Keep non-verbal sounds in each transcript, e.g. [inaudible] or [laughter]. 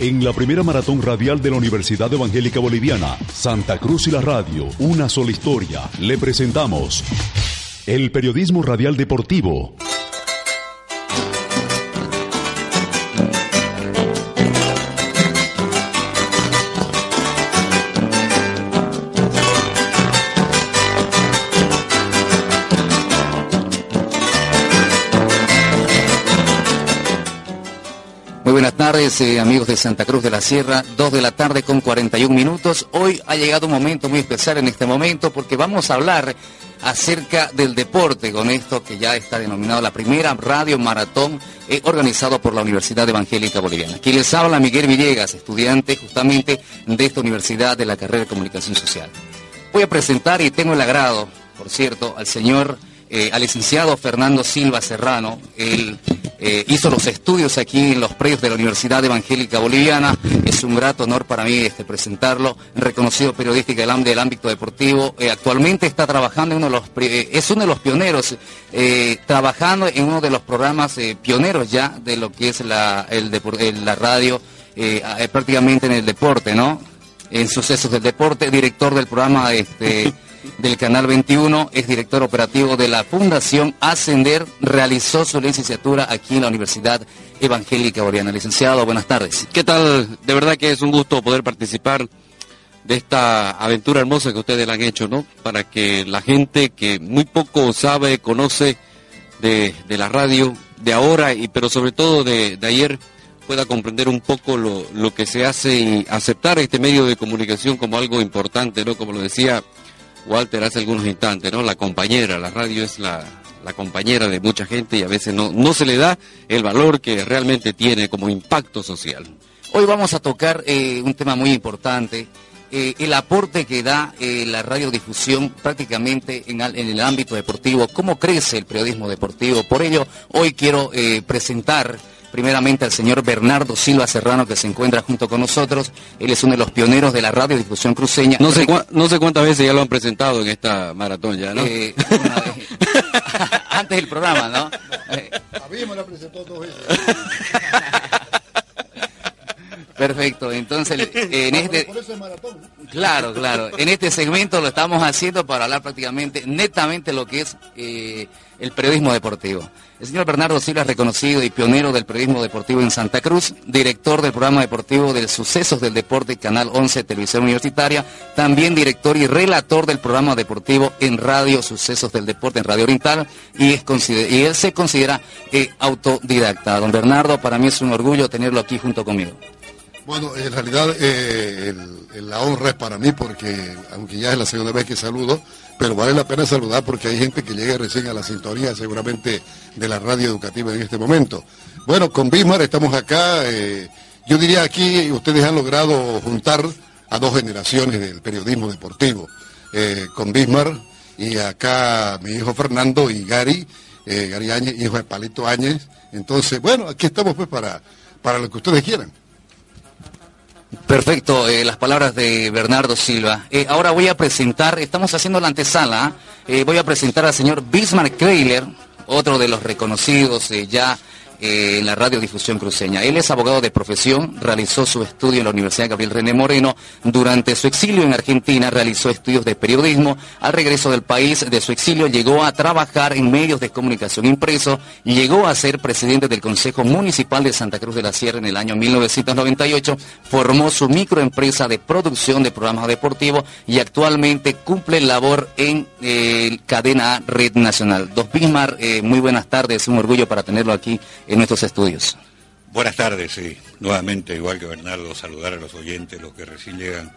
En la primera maratón radial de la Universidad Evangélica Boliviana, Santa Cruz y la Radio, una sola historia, le presentamos el periodismo radial deportivo. Tardes, eh, amigos de Santa Cruz de la Sierra, 2 de la tarde con 41 minutos. Hoy ha llegado un momento muy especial en este momento porque vamos a hablar acerca del deporte con esto que ya está denominado la primera radio maratón eh, organizado por la Universidad Evangélica Boliviana. Quien les habla Miguel Villegas, estudiante justamente de esta universidad de la carrera de comunicación social. Voy a presentar y tengo el agrado, por cierto, al señor, eh, al licenciado Fernando Silva Serrano. Él eh, hizo los estudios aquí en los predios de la Universidad Evangélica Boliviana. Es un grato honor para mí este, presentarlo. Reconocido periodista del, ámbito- deportivo. Eh, actualmente está trabajando en uno de los, eh, es uno de los pioneros, trabajando en uno de los programas pioneros ya de lo que es la, la radio, prácticamente en el deporte, ¿no? En sucesos del deporte, director del programa este, [laughs] del Canal 21, es director operativo de la Fundación Ascender, realizó su licenciatura aquí en la Universidad Evangélica Boliviana. Licenciado, buenas tardes. ¿Qué tal? De verdad que es un gusto poder participar de esta aventura hermosa que ustedes han hecho, ¿no? Para que la gente que muy poco sabe, conoce de, de la radio, de ahora, y pero sobre todo de, de ayer, pueda comprender un poco lo, lo que se hace y aceptar este medio de comunicación como algo importante, ¿no? Como lo decía Walter hace algunos instantes, ¿no? La compañera, la radio es la, compañera de mucha gente y a veces no, no se le da el valor que realmente tiene como impacto social. Hoy vamos a tocar eh, un tema muy importante, eh, el aporte que da eh, la radiodifusión prácticamente en el ámbito deportivo, cómo crece el periodismo deportivo. Por ello, hoy quiero eh, presentar primeramente al señor Bernardo Silva Serrano, que se encuentra junto con nosotros. Él es uno de los pioneros de la radiodifusión cruceña. No sé, cua- no sé cuántas veces ya lo han presentado en esta maratón ya, ¿no? Eh, una vez. [laughs] Antes del programa, ¿no? A mí me la presentó dos veces. [laughs] perfecto, entonces en este... Claro, claro. En este segmento lo estamos haciendo para hablar prácticamente, netamente lo que es eh, el periodismo deportivo. El señor Bernardo Silva es reconocido y pionero del periodismo deportivo en Santa Cruz, director del programa deportivo del Sucesos del Deporte, Canal 11, Televisión Universitaria, también director y relator del programa deportivo en Radio Sucesos del Deporte, en Radio Oriental, y, es él se considera eh, autodidacta. Don Bernardo, para mí es un orgullo tenerlo aquí junto conmigo. Bueno, en realidad eh, la honra es para mí porque, aunque ya es la segunda vez que saludo, pero vale la pena saludar porque hay gente que llega recién a la sintonía seguramente de la radio educativa en este momento. Bueno, con Bismar estamos acá, eh, yo diría aquí ustedes han logrado juntar a dos generaciones del periodismo deportivo, eh, con Bismar y acá mi hijo Fernando y Gary, Gary Áñez, hijo de Palito Áñez. Entonces, bueno, aquí estamos pues para, para lo que ustedes quieran. Perfecto, eh, las palabras de Bernardo Silva. Eh, ahora voy a presentar, estamos haciendo la antesala, eh, voy a presentar al señor Bismarck Kreiler, otro de los reconocidos ya eh, en la radiodifusión cruceña. Él es abogado de profesión, realizó su estudio en la Universidad Gabriel René Moreno. Durante su exilio en Argentina realizó estudios de periodismo. Al regreso del país de su exilio llegó a trabajar en medios de comunicación impreso llegó a ser presidente del Consejo Municipal de Santa Cruz de la Sierra en el año 1998. Formó su microempresa de producción de programas deportivos y actualmente cumple labor en eh, Cadena Red Nacional. Dos Bismar, eh, muy buenas tardes, un orgullo para tenerlo aquí en nuestros estudios. Buenas tardes, sí. Nuevamente, igual que Bernardo, saludar a los oyentes, los que recién llegan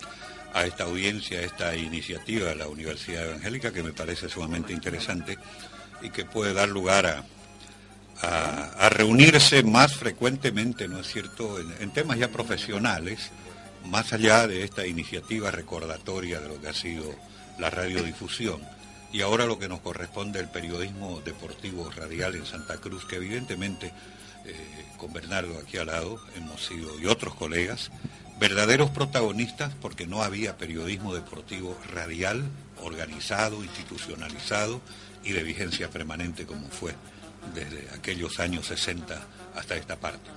a esta audiencia, a esta iniciativa de la Universidad Evangélica, que me parece sumamente interesante y que puede dar lugar a, a, reunirse más frecuentemente, ¿no es cierto?, en, temas ya profesionales, más allá de esta iniciativa recordatoria de lo que ha sido la radiodifusión. Y ahora lo que nos corresponde el periodismo deportivo radial en Santa Cruz, que evidentemente eh, con Bernardo aquí al lado hemos sido, y otros colegas, verdaderos protagonistas porque no había periodismo deportivo radial, organizado, institucionalizado y de vigencia permanente como fue desde aquellos años 60 hasta esta parte.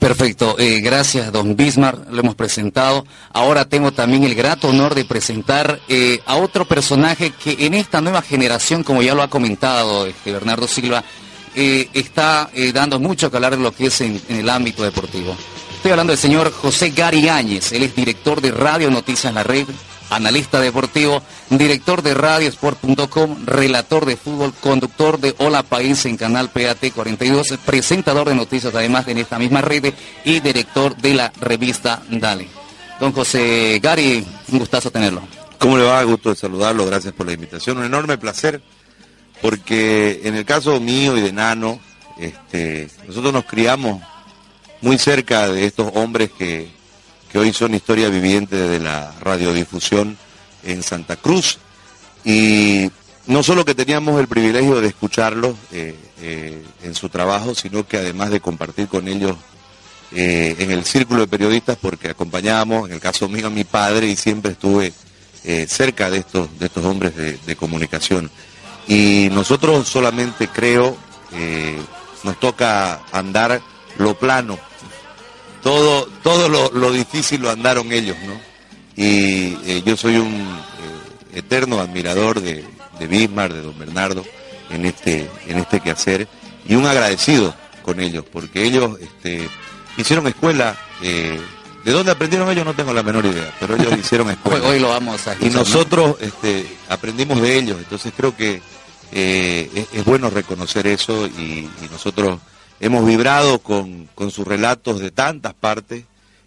Perfecto, eh, gracias don Bismarck, lo hemos presentado. Ahora tengo también el grato honor de presentar eh, a otro personaje que en esta nueva generación, como ya lo ha comentado este, Bernardo Silva, eh, está dando mucho que hablar de lo que es en, el ámbito deportivo. Estoy hablando del señor José Gary Áñez, él es director de Radio Noticias La Red, analista deportivo, director de radiosport.com, relator de fútbol, conductor de Hola País en Canal PAT 42, presentador de noticias además en esta misma red y director de la revista Dale. Don José Gary, un gustazo tenerlo. ¿Cómo le va? Gusto de saludarlo, gracias por la invitación. Un enorme placer, porque en el caso mío y de Nano, este, nosotros nos criamos muy cerca de estos hombres que, hoy son historia viviente de la radiodifusión en Santa Cruz. Y no solo que teníamos el privilegio de escucharlos eh, eh, en su trabajo, sino que además de compartir con ellos eh, en el círculo de periodistas, porque acompañábamos, en el caso mío, a mi padre y siempre estuve cerca de estos, de estos hombres de, comunicación. Y nosotros solamente creo, nos toca andar lo plano todo, todo lo, difícil lo andaron ellos, ¿no? Y eh, yo soy un eh, eterno admirador de, de Bismarck, de don Bernardo, en este, en este quehacer, y un agradecido con ellos, porque ellos este, hicieron escuela. Eh, ¿De dónde aprendieron ellos? No tengo la menor idea, pero ellos [laughs] hicieron escuela. Hoy, lo vamos a Y nosotros este, aprendimos de ellos, entonces creo que es, bueno reconocer eso y nosotros hemos vibrado con, sus relatos de tantas partes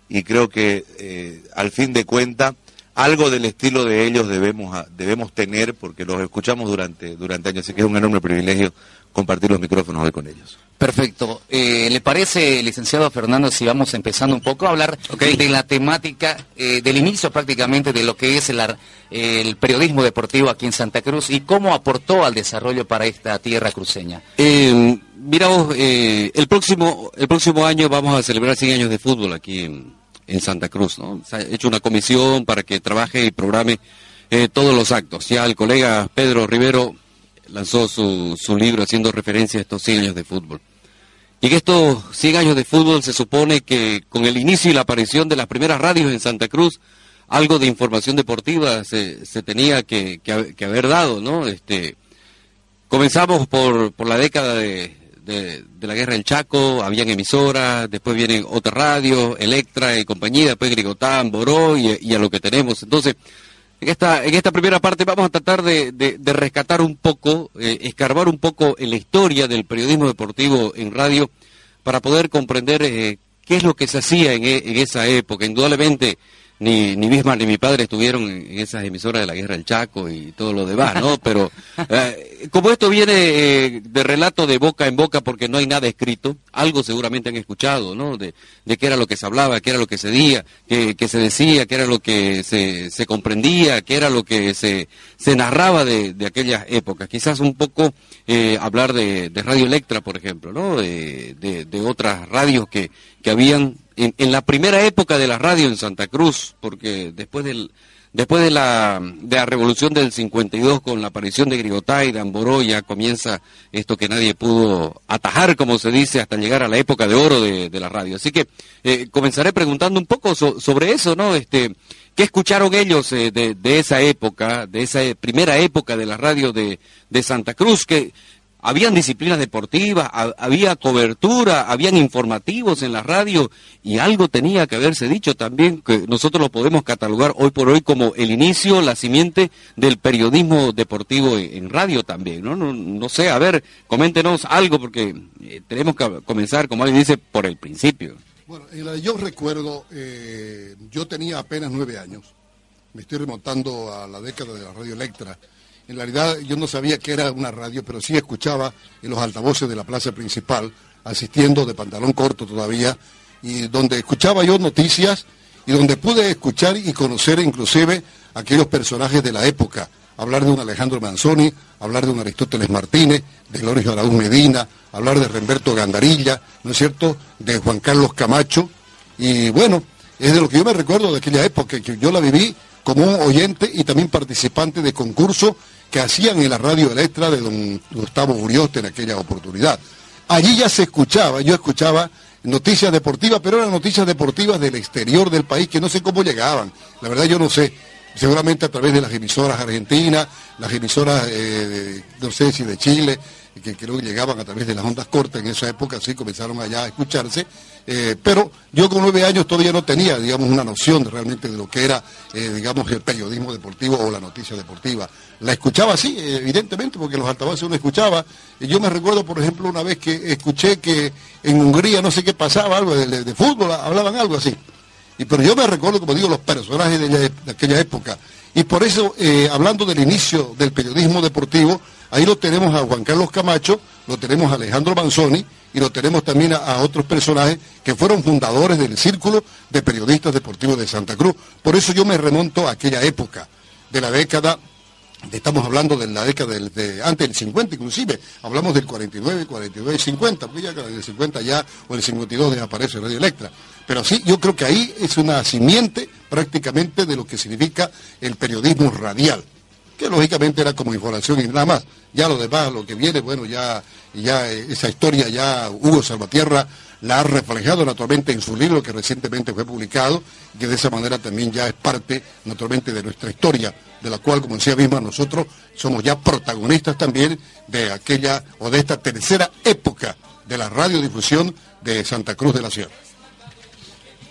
y creo que eh, al fin de cuentas algo del estilo de ellos debemos, debemos tener porque los escuchamos durante, durante años, así que es un enorme privilegio compartir los micrófonos hoy con ellos. Perfecto. Eh, ¿Le parece, licenciado Fernando, si vamos empezando un poco a hablar de la temática, eh, del inicio prácticamente de lo que es el, el, periodismo deportivo aquí en Santa Cruz y cómo aportó al desarrollo para esta tierra cruceña? Eh, mira vos, el, próximo, el próximo año vamos a celebrar 100 años de fútbol aquí en, en Santa Cruz. ¿no? Se ha hecho una comisión para que trabaje y programe todos los actos. Ya el colega Pedro Rivero lanzó su, su libro haciendo referencia a estos 100 años de fútbol. Y en estos 100 años de fútbol se supone que con el inicio y la aparición de las primeras radios en Santa Cruz, algo de información deportiva se, se tenía que, que, haber dado, ¿no? Este, comenzamos por, por la década de, de, la guerra del Chaco, habían emisoras, después vienen otras radios, Electra y compañía, después Grigotán, Boró y, y a lo que tenemos. Entonces, en esta, en esta primera parte vamos a tratar de, de, rescatar un poco, eh, escarbar un poco en la historia del periodismo deportivo en radio para poder comprender eh, qué es lo que se hacía en, en esa época. Indudablemente ni, ni Bismarck ni mi padre estuvieron en, esas emisoras de la Guerra del Chaco y todo lo demás, ¿no? Pero eh, como esto viene eh, de relato de boca en boca porque no hay nada escrito, algo seguramente han escuchado, ¿no? De, de qué era lo que se hablaba, qué era lo que se decía, qué, se decía, qué era lo que se, se comprendía, qué era lo que se, se narraba de, de aquellas épocas. Quizás un poco eh, hablar de, de, Radio Electra, por ejemplo, ¿no? De, de, de otras radios que, que habían en, la primera época de la radio en Santa Cruz, porque después del después de la, de la revolución del 52 con la aparición de Grigotá y de Amboró ya comienza esto que nadie pudo atajar, como se dice, hasta llegar a la época de oro de, la radio. Así que eh, comenzaré preguntando un poco sobre eso, ¿no? Este, ¿Qué escucharon ellos eh, de, de, esa época, de esa primera época de la radio de, de Santa Cruz? Que habían disciplinas deportivas, había cobertura, habían informativos en la radio y algo tenía que haberse dicho también que nosotros lo podemos catalogar hoy por hoy como el inicio, la simiente del periodismo deportivo en, radio también, ¿no? ¿no? sé, a ver, coméntenos algo porque eh, tenemos que comenzar, como alguien dice, por el principio. Bueno, yo recuerdo, eh, yo tenía apenas nueve años, me estoy remontando a la década de la radio Electra en realidad yo no sabía que era una radio, pero sí escuchaba en los altavoces de la plaza principal, asistiendo de pantalón corto todavía, y donde escuchaba yo noticias y donde pude escuchar y conocer inclusive aquellos personajes de la época, hablar de un Alejandro Manzoni, hablar de un Aristóteles Martínez, de Loris Araúz Medina, hablar de Remberto Gandarilla, ¿no es cierto?, de Juan Carlos Camacho, y bueno, es de lo que yo me recuerdo de aquella época, que yo la viví como un oyente y también participante de concursos que hacían en la radio Electra de don Gustavo Urioste en aquella oportunidad. Allí ya se escuchaba, yo escuchaba noticias deportivas, pero eran noticias deportivas del exterior del país que no sé cómo llegaban. La verdad yo no sé. Seguramente a través de las emisoras argentinas, las emisoras, eh, no sé si de Chile, que creo que llegaban a través de las ondas cortas en esa época, sí comenzaron allá a escucharse, eh, pero yo con nueve años todavía no tenía, digamos, una noción realmente de lo que era, eh, digamos, el periodismo deportivo o la noticia deportiva. La escuchaba así, evidentemente, porque los altavoces uno escuchaba. Yo me recuerdo, por ejemplo, una vez que escuché que en Hungría no sé qué pasaba, algo de, fútbol, hablaban algo así. Y, pero yo me recuerdo, como digo, los personajes de, aquella época. Y por eso, eh, hablando del inicio del periodismo deportivo, ahí lo tenemos a Juan Carlos Camacho, lo tenemos a Alejandro Manzoni y lo tenemos también a, otros personajes que fueron fundadores del Círculo de Periodistas Deportivos de Santa Cruz. Por eso yo me remonto a aquella época de la década estamos hablando de la década de, antes del 50 inclusive, hablamos del 49, 49 y 50, porque ya el 50 ya o el 52 desaparece Radio Electra. Pero sí, yo creo que ahí es una simiente prácticamente de lo que significa el periodismo radial, que lógicamente era como información y nada más. Ya lo demás, lo que viene, bueno, ya, ya esa historia ya Hugo Salvatierra la ha reflejado naturalmente en su libro que recientemente fue publicado, que de esa manera también ya es parte naturalmente de nuestra historia, de la cual, como decía misma, nosotros somos ya protagonistas también de aquella o de esta tercera época de la radiodifusión de Santa Cruz de la Sierra.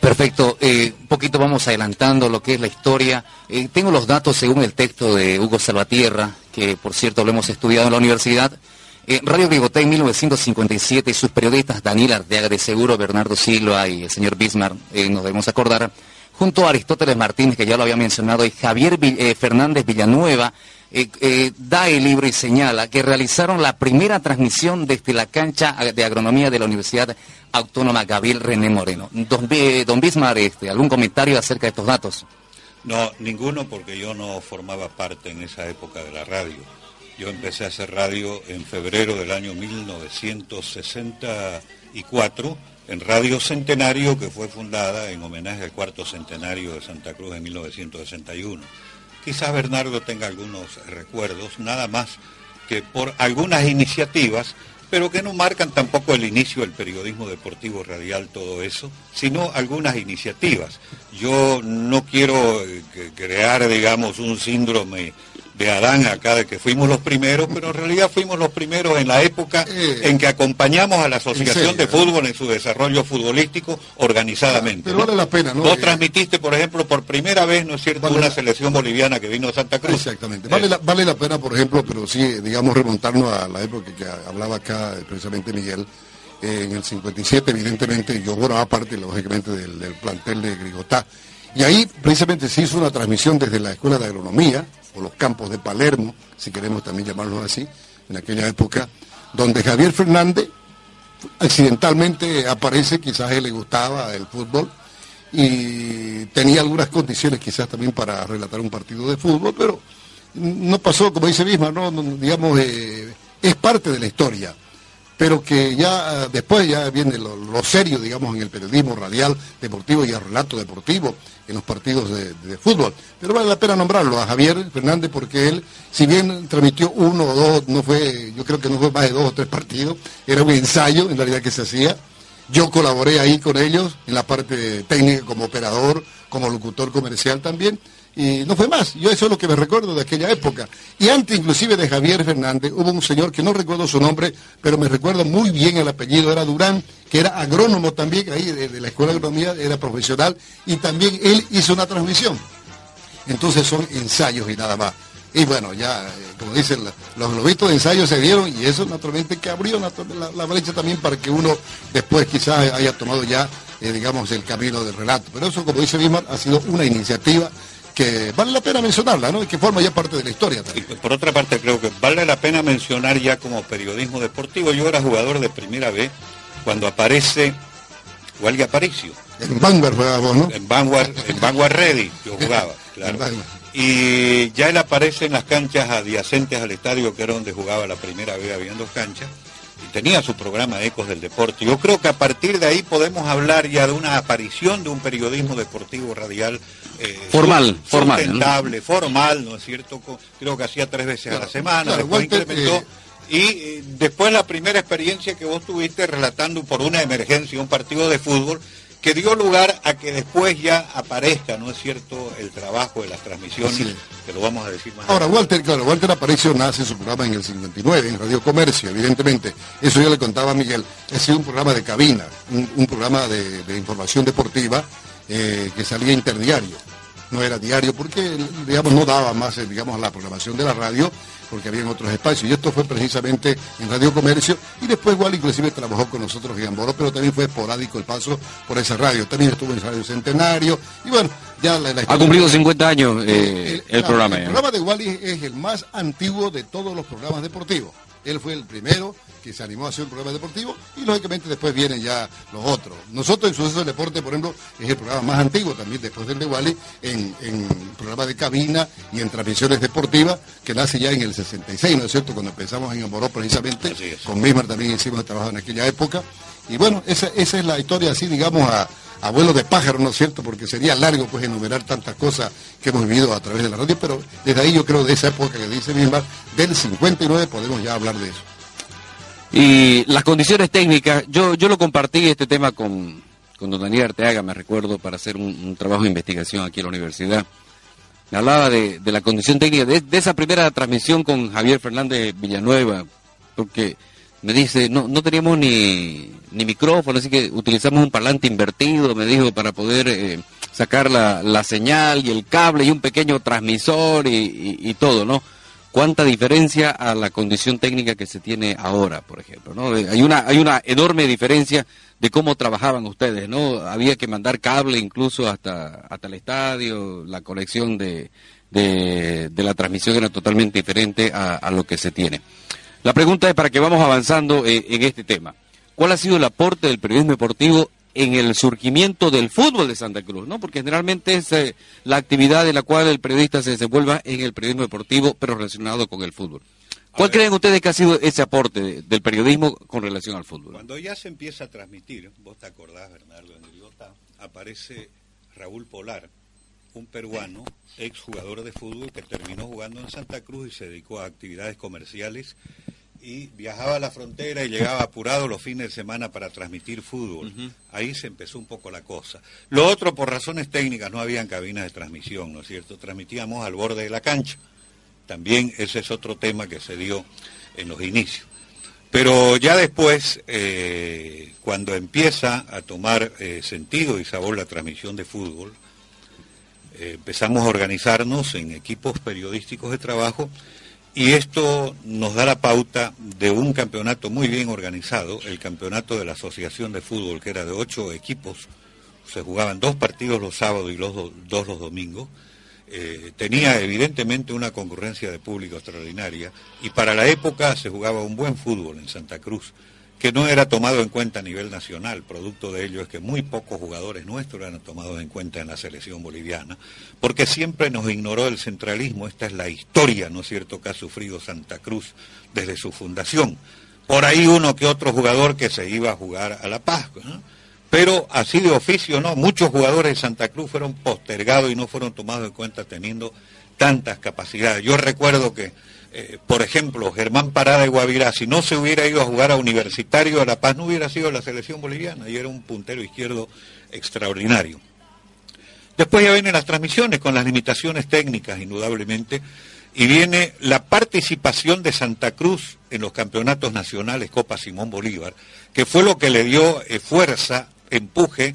Perfecto, eh, un poquito vamos adelantando lo que es la historia. Eh, tengo los datos según el texto de Hugo Salvatierra, que por cierto lo hemos estudiado en la universidad. Eh, Radio Grigotá en 1957 y sus periodistas Daniel Arteaga de Seguro, Bernardo Silva y el señor Bismarck, nos debemos acordar, junto a Aristóteles Martínez, que ya lo había mencionado, y Javier Fernández Villanueva, da el libro y señala que realizaron la primera transmisión desde la cancha de agronomía de la Universidad Autónoma Gabriel René Moreno. Don, don Bismarck, este, ¿algún comentario acerca de estos datos? No, ninguno porque yo no formaba parte en esa época de la radio. Yo empecé a hacer radio en febrero del año 1964 en Radio Centenario, que fue fundada en homenaje al cuarto centenario de Santa Cruz en 1961. Quizás Bernardo tenga algunos recuerdos, nada más que por algunas iniciativas, pero que no marcan tampoco el inicio del periodismo deportivo radial, todo eso, sino algunas iniciativas. Yo no quiero eh, crear, digamos, un síndrome de Adán acá de que fuimos los primeros, pero en realidad fuimos los primeros en la época eh, en que acompañamos a la Asociación de Fútbol en su desarrollo futbolístico organizadamente. Pero vale la pena, ¿no? Vos transmitiste, por ejemplo, por primera vez, ¿no es cierto?, una selección boliviana que vino a Santa Cruz. Exactamente. Vale, la, vale la pena, por ejemplo, pero sí, digamos, remontarnos a la época que hablaba acá precisamente Miguel. Eh, en el 57, evidentemente, yo, bueno, aparte, lógicamente, del, del plantel de Grigotá. Y ahí, precisamente, se hizo una transmisión desde la Escuela de Agronomía, o los campos de Palermo, si queremos también llamarlos así, en aquella época, donde Javier Fernández accidentalmente aparece, quizás a él le gustaba el fútbol y tenía algunas condiciones quizás también para relatar un partido de fútbol, pero no pasó, como dice Bismarck, no, digamos, eh, es parte de la historia pero que ya después ya viene lo, serio, digamos, en el periodismo radial deportivo y el relato deportivo en los partidos de, fútbol. Pero vale la pena nombrarlo a Javier Fernández porque él, si bien transmitió uno o dos, no fue, yo creo que no fue más de dos o tres partidos, era un ensayo en realidad que se hacía. Yo colaboré ahí con ellos en la parte técnica como operador, como locutor comercial también y no fue más. Yo eso es lo que me recuerdo de aquella época. Y antes inclusive de Javier Fernández hubo un señor que no recuerdo su nombre, pero me recuerdo muy bien el apellido, era Durán, que era agrónomo también, ahí de, la Escuela de Agronomía, era profesional, y también él hizo una transmisión. Entonces son ensayos y nada más. Y bueno, ya, eh, como dicen, los globitos de ensayo se dieron y eso naturalmente que abrió la, brecha también para que uno después quizás haya tomado ya, eh, digamos, el camino del relato. Pero eso, como dice Bismarck, ha sido una iniciativa que vale la pena mencionarla, ¿no? Y que forma ya parte de la historia también. Y por otra parte, creo que vale la pena mencionar ya como periodismo deportivo. Yo era jugador de primera vez cuando aparece Wally Aparicio. En Vanguard jugábamos, ¿no? En Vanguard, en Vanguard Ready yo jugaba, [laughs] claro. Y ya él aparece en las canchas adyacentes al estadio, que era donde jugaba la primera vez, habían dos canchas, y tenía su programa Ecos del Deporte. Yo creo que a partir de ahí podemos hablar ya de una aparición de un periodismo deportivo radial eh, formal, formal, sustentable, formal, ¿no es cierto? Creo que hacía tres veces a la semana, después incrementó. Eh, y eh, después la primera experiencia que vos tuviste relatando por una emergencia un partido de fútbol, que dio lugar a que después ya aparezca, ¿no es cierto?, el trabajo de las transmisiones, que lo vamos a decir más Ahora, Walter, claro, Walter Aparicio nace su programa en el 59, en Radio Comercio, evidentemente. Eso yo le contaba a Miguel. Ha sido un programa de cabina, un, programa de, información deportiva eh, que salía interdiario. No era diario porque, digamos, no daba más, eh, digamos, la programación de la radio porque había otros espacios. Y esto fue precisamente en Radio Comercio y después igual inclusive trabajó con nosotros en Amboro, pero también fue esporádico el paso por esa radio. También estuvo en Radio Centenario y bueno, ya la, Ha cumplido 50 años eh, el, programa. El programa de Wally es el más antiguo de todos los programas deportivos. Él fue el primero que se animó a hacer un programa deportivo y lógicamente después vienen ya los otros. Nosotros en Suceso del Deporte, por ejemplo, es el programa más antiguo también después del de Wally en, en programa de cabina y en transmisiones deportivas que nace ya en el 66, ¿no es cierto? Cuando empezamos en Amoró precisamente, con Mismar también hicimos el trabajo en aquella época. Y bueno, esa, esa es la historia así, digamos, a, abuelo de pájaro, ¿no es cierto? Porque sería largo pues enumerar tantas cosas que hemos vivido a través de la radio, pero desde ahí yo creo de esa época que dice Mismar, del 59 podemos ya hablar de eso. Y las condiciones técnicas, yo, yo lo compartí este tema con, con don Daniel Arteaga, me recuerdo, para hacer un, trabajo de investigación aquí en la universidad. Me hablaba de, la condición técnica, de, esa primera transmisión con Javier Fernández Villanueva, porque me dice, no, no teníamos ni, ni micrófono, así que utilizamos un parlante invertido, me dijo, para poder eh, sacar la, la, señal y el cable y un pequeño transmisor y, y todo, ¿no? cuánta diferencia a la condición técnica que se tiene ahora, por ejemplo, ¿no? Hay una, hay una enorme diferencia de cómo trabajaban ustedes, ¿no? Había que mandar cable incluso hasta, hasta el estadio, la conexión de, de, la transmisión era totalmente diferente a, lo que se tiene. La pregunta es para que vamos avanzando eh, en este tema. ¿Cuál ha sido el aporte del periodismo deportivo en el surgimiento del fútbol de Santa Cruz, ¿no? Porque generalmente es eh, la actividad en la cual el periodista se desenvuelva en el periodismo deportivo, pero relacionado con el fútbol. ¿Cuál creen ustedes que ha sido ese aporte del periodismo con relación al fútbol? Cuando ya se empieza a transmitir, vos te acordás, Bernardo, en el aparece Raúl Polar, un peruano, exjugador de fútbol que terminó jugando en Santa Cruz y se dedicó a actividades comerciales y viajaba a la frontera y llegaba apurado los fines de semana para transmitir fútbol. Ahí se empezó un poco la cosa. Lo otro, por razones técnicas, no habían cabinas de transmisión, ¿no es cierto? Transmitíamos al borde de la cancha. También ese es otro tema que se dio en los inicios. Pero ya después, eh, cuando empieza a tomar eh, sentido y sabor la transmisión de fútbol, eh, empezamos a organizarnos en equipos periodísticos de trabajo y esto nos da la pauta de un campeonato muy bien organizado, el campeonato de la Asociación de Fútbol, que era de ocho equipos, se jugaban dos partidos los sábados y los dos los domingos, eh, tenía evidentemente una concurrencia de público extraordinaria. Y para la época se jugaba un buen fútbol en Santa Cruz que no era tomado en cuenta a nivel nacional. Producto de ello es que muy pocos jugadores nuestros eran tomados en cuenta en la selección boliviana, porque siempre nos ignoró el centralismo. Esta es la historia, ¿no es cierto?, que ha sufrido Santa Cruz desde su fundación. Por ahí uno que otro jugador que se iba a jugar a La Paz, Pero así de oficio, ¿no? Muchos jugadores de Santa Cruz fueron postergados y no fueron tomados en cuenta teniendo tantas capacidades. Yo recuerdo que eh, por ejemplo, Germán Parada de Guavirá, si no se hubiera ido a jugar a Universitario de La Paz, no hubiera sido la selección boliviana y era un puntero izquierdo extraordinario. Después ya vienen las transmisiones con las limitaciones técnicas, indudablemente, y viene la participación de Santa Cruz en los campeonatos nacionales Copa Simón Bolívar, que fue lo que le dio eh, fuerza, empuje,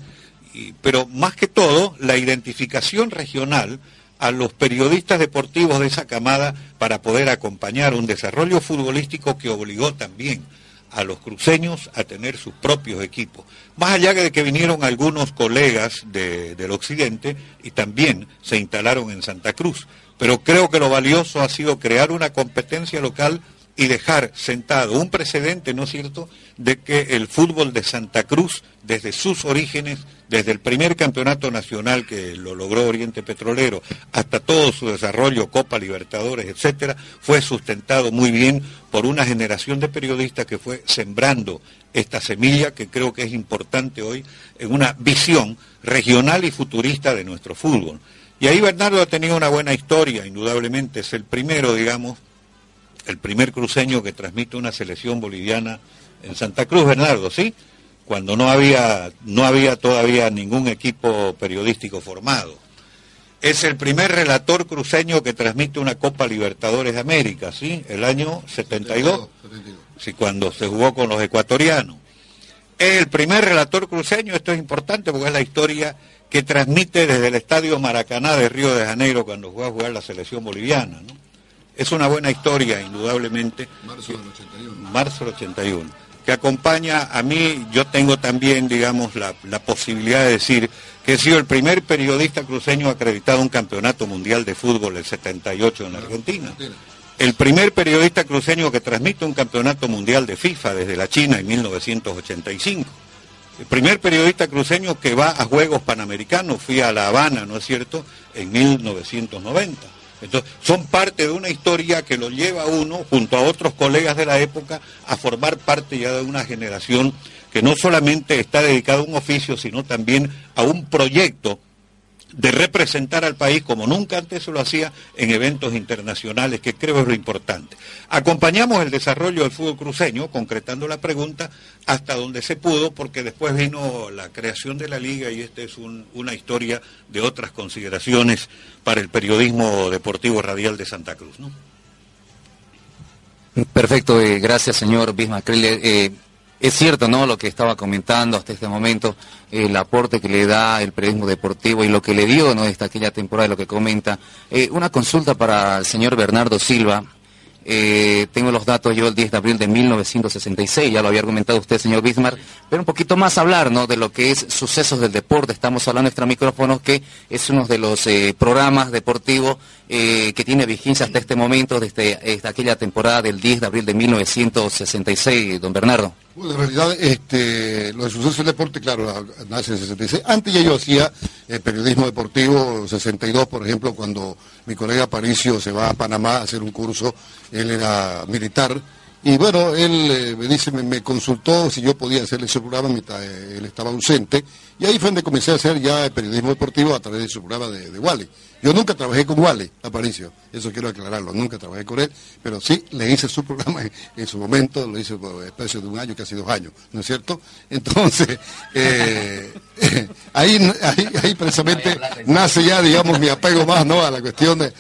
pero más que todo la identificación regional a los periodistas deportivos de esa camada para poder acompañar un desarrollo futbolístico que obligó también a los cruceños a tener sus propios equipos. Más allá de que vinieron algunos colegas del occidente y también se instalaron en Santa Cruz. Pero creo que lo valioso ha sido crear una competencia local y dejar sentado un precedente, ¿no es cierto?, de que el fútbol de Santa Cruz, desde sus orígenes, desde el primer campeonato nacional que lo logró Oriente Petrolero, hasta todo su desarrollo, Copa Libertadores, etcétera, fue sustentado muy bien por una generación de periodistas que fue sembrando esta semilla que creo que es importante hoy en una visión regional y futurista de nuestro fútbol. Y ahí Bernardo ha tenido una buena historia, indudablemente, es el primero, digamos, el primer cruceño que transmite una selección boliviana en Santa Cruz, Bernardo, ¿sí? Cuando no había, no había todavía ningún equipo periodístico formado. Es el primer relator cruceño que transmite una Copa Libertadores de América, ¿sí? El año 72, sí, cuando se jugó con los ecuatorianos. Es el primer relator cruceño, esto es importante porque es la historia que transmite desde el Estadio Maracaná de Río de Janeiro cuando jugó a jugar la selección boliviana, ¿no? Es una buena historia, indudablemente. Marzo del 81. Marzo del 81. Que acompaña a mí, yo tengo también, digamos, la, posibilidad de decir que he sido el primer periodista cruceño acreditado a un campeonato mundial de fútbol el 78 en Argentina. El primer periodista cruceño que transmite un campeonato mundial de FIFA desde la China en 1985. El primer periodista cruceño que va a Juegos Panamericanos, fui a La Habana, ¿no es cierto?, en 1990. Entonces, son parte de una historia que lo lleva a uno, junto a otros colegas de la época, a formar parte ya de una generación que no solamente está dedicada a un oficio, sino también a un proyecto de representar al país como nunca antes se lo hacía en eventos internacionales, que creo es lo importante. Acompañamos el desarrollo del fútbol cruceño, concretando la pregunta, hasta donde se pudo, porque después vino la creación de la liga y esta es una historia de otras consideraciones para el periodismo deportivo radial de Santa Cruz. Perfecto, eh, gracias señor Bismarck. Eh, es cierto, ¿no? Lo que estaba comentando hasta este momento, el aporte que le da el periodismo deportivo y lo que le dio, ¿no? Esta aquella temporada, lo que comenta. Eh, una consulta para el señor Bernardo Silva. Eh, tengo los datos yo el 10 de abril de 1966, ya lo había argumentado usted, señor Bismarck, pero un poquito más hablar ¿no? de lo que es sucesos del deporte. Estamos hablando extra micrófonos, que es uno de los eh, programas deportivos que tiene vigencia hasta este momento, desde, desde, aquella temporada del 10 de abril de 1966, don Bernardo. Bueno, en realidad, este, lo de sucesos del deporte, claro, nace en 66. Antes ya yo hacía periodismo deportivo, 62, por ejemplo, cuando mi colega Paricio se va a Panamá a hacer un curso él era militar, y bueno, él eh, me dice, me, consultó si yo podía hacerle ese programa mientras eh, él estaba ausente, y ahí fue donde comencé a hacer ya el periodismo deportivo a través de su programa de, de Wally. Yo nunca trabajé con Wally, Aparicio, eso quiero aclararlo, nunca trabajé con él, pero sí le hice su programa en, su momento, lo hice por espacio de un año, casi dos años, ¿no es cierto? [laughs] Entonces, eh, [laughs] ahí, ahí, precisamente nace ya, digamos, mi apego más, ¿no?, a la cuestión de,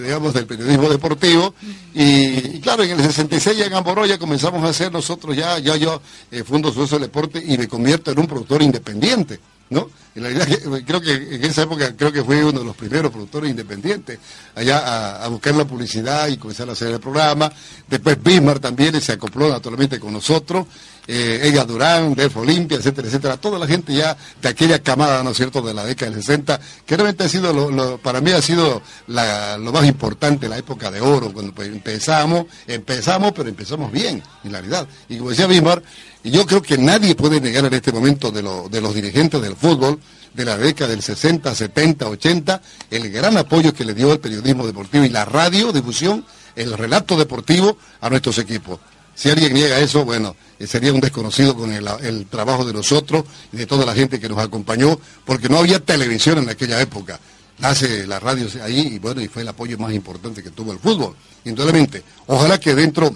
digamos, del periodismo deportivo, y, claro, en el 66 ya en Amboroya comenzamos a hacer nosotros ya, ya yo eh, fundo su deporte y me convierto en un productor independiente. ¿No? En realidad creo que en esa época creo que fue uno de los primeros productores independientes allá a, buscar la publicidad y comenzar a hacer el programa. Después Bismarck también se acopló naturalmente con nosotros. Eh, ella Durán, Delfo Olimpia, etcétera, etcétera. Toda la gente ya de aquella camada, ¿no es cierto?, de la década del 60, que realmente ha sido, lo, para mí ha sido lo más importante, la época de oro, cuando pues, empezamos, empezamos, pero empezamos bien, en realidad. Y como decía Bismarck, y yo creo que nadie puede negar en este momento de, los dirigentes del fútbol de la década del 60, 70, 80, el gran apoyo que le dio el periodismo deportivo y la radiodifusión, el relato deportivo a nuestros equipos. Si alguien niega eso, bueno, eh, sería un desconocido con el, trabajo de nosotros y de toda la gente que nos acompañó, porque no había televisión en aquella época. Nace la radio ahí y bueno, y fue el apoyo más importante que tuvo el fútbol. Indudablemente, ojalá que dentro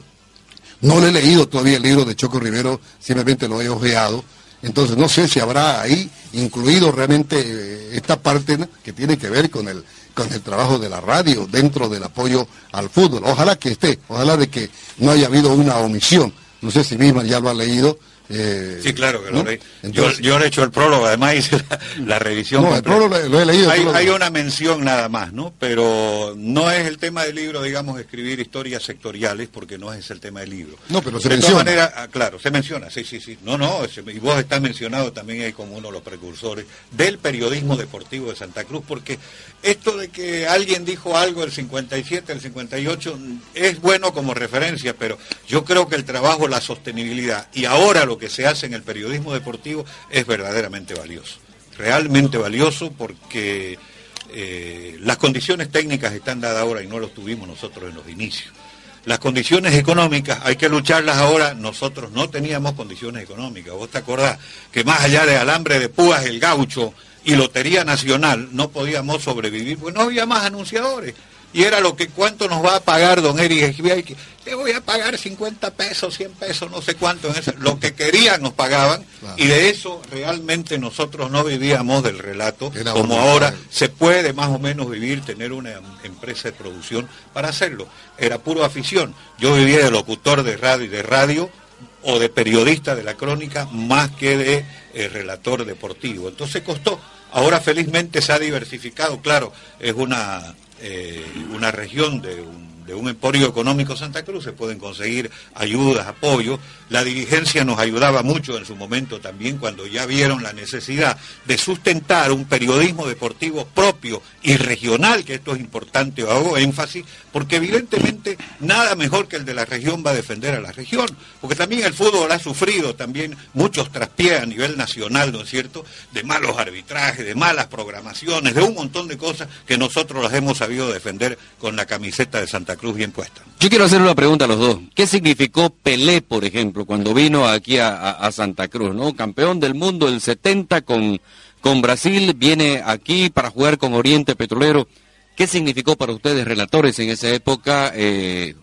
no le he leído todavía el libro de Choco Rivero, simplemente lo he ojeado. Entonces no sé si habrá ahí incluido realmente eh, esta parte que tiene que ver con el, con el trabajo de la radio dentro del apoyo al fútbol. Ojalá que esté, ojalá de que no haya habido una omisión. No sé si misma ya lo ha leído, Eh, sí, claro que ¿no? lo leí. Entonces- yo, yo le he hecho el prólogo, además hice la, la revisión. No, el prólogo lo- he leído, Hay, tú lo- hay una mención nada más, ¿no? Pero no es el tema del libro, digamos, escribir historias sectoriales, porque no es el tema del libro. No, pero se de menciona. todas maneras, ah, claro, se menciona, sí, sí, sí. No, no, se- y vos estás mencionado también ahí como uno de los precursores del periodismo deportivo de Santa Cruz, porque esto de que alguien dijo algo el 57, el 58, mm, es bueno como referencia, pero yo creo que el trabajo, la sostenibilidad y ahora lo que se hace en el periodismo deportivo es verdaderamente valioso. Realmente valioso porque eh, las condiciones técnicas están dadas ahora y no los tuvimos nosotros en los inicios. Las condiciones económicas hay que lucharlas ahora. Nosotros no teníamos condiciones económicas. Vos te acordás que más allá de alambre de púas, el gaucho y Lotería Nacional no podíamos sobrevivir porque no había más anunciadores. Y era lo que, ¿cuánto nos va a pagar don Eric Te voy a pagar 50 pesos, 100 pesos, no sé cuánto. En ese- lo que querían nos pagaban. Claro. Y de eso realmente nosotros no vivíamos del relato, Era como ahora se puede más o menos vivir, tener una empresa de producción para hacerlo. Era puro afición. Yo vivía de locutor de radio, de radio o de periodista de la crónica más que de eh, relator deportivo. Entonces costó. Ahora felizmente se ha diversificado. Claro, es una, eh, una región de un, de un emporio económico Santa Cruz, se pueden conseguir ayudas, apoyo. La dirigencia nos ayudaba mucho en su momento también cuando ya vieron la necesidad de sustentar un periodismo deportivo propio y regional, que esto es importante, hago énfasis, porque evidentemente nada mejor que el de la región va a defender a la región, porque también el fútbol ha sufrido también muchos traspiés a nivel nacional, ¿no es cierto?, de malos arbitrajes, de malas programaciones, de un montón de cosas que nosotros las hemos sabido defender con la camiseta de Santa Cruz bien puesta. Yo quiero hacer una pregunta a los dos. ¿Qué significó Pelé, por ejemplo, cuando vino aquí a, Santa Cruz, ¿no? Campeón del mundo del 70 con, con Brasil, viene aquí para jugar con Oriente Petrolero. ¿Qué significó para ustedes, relatores, en esa época, eh,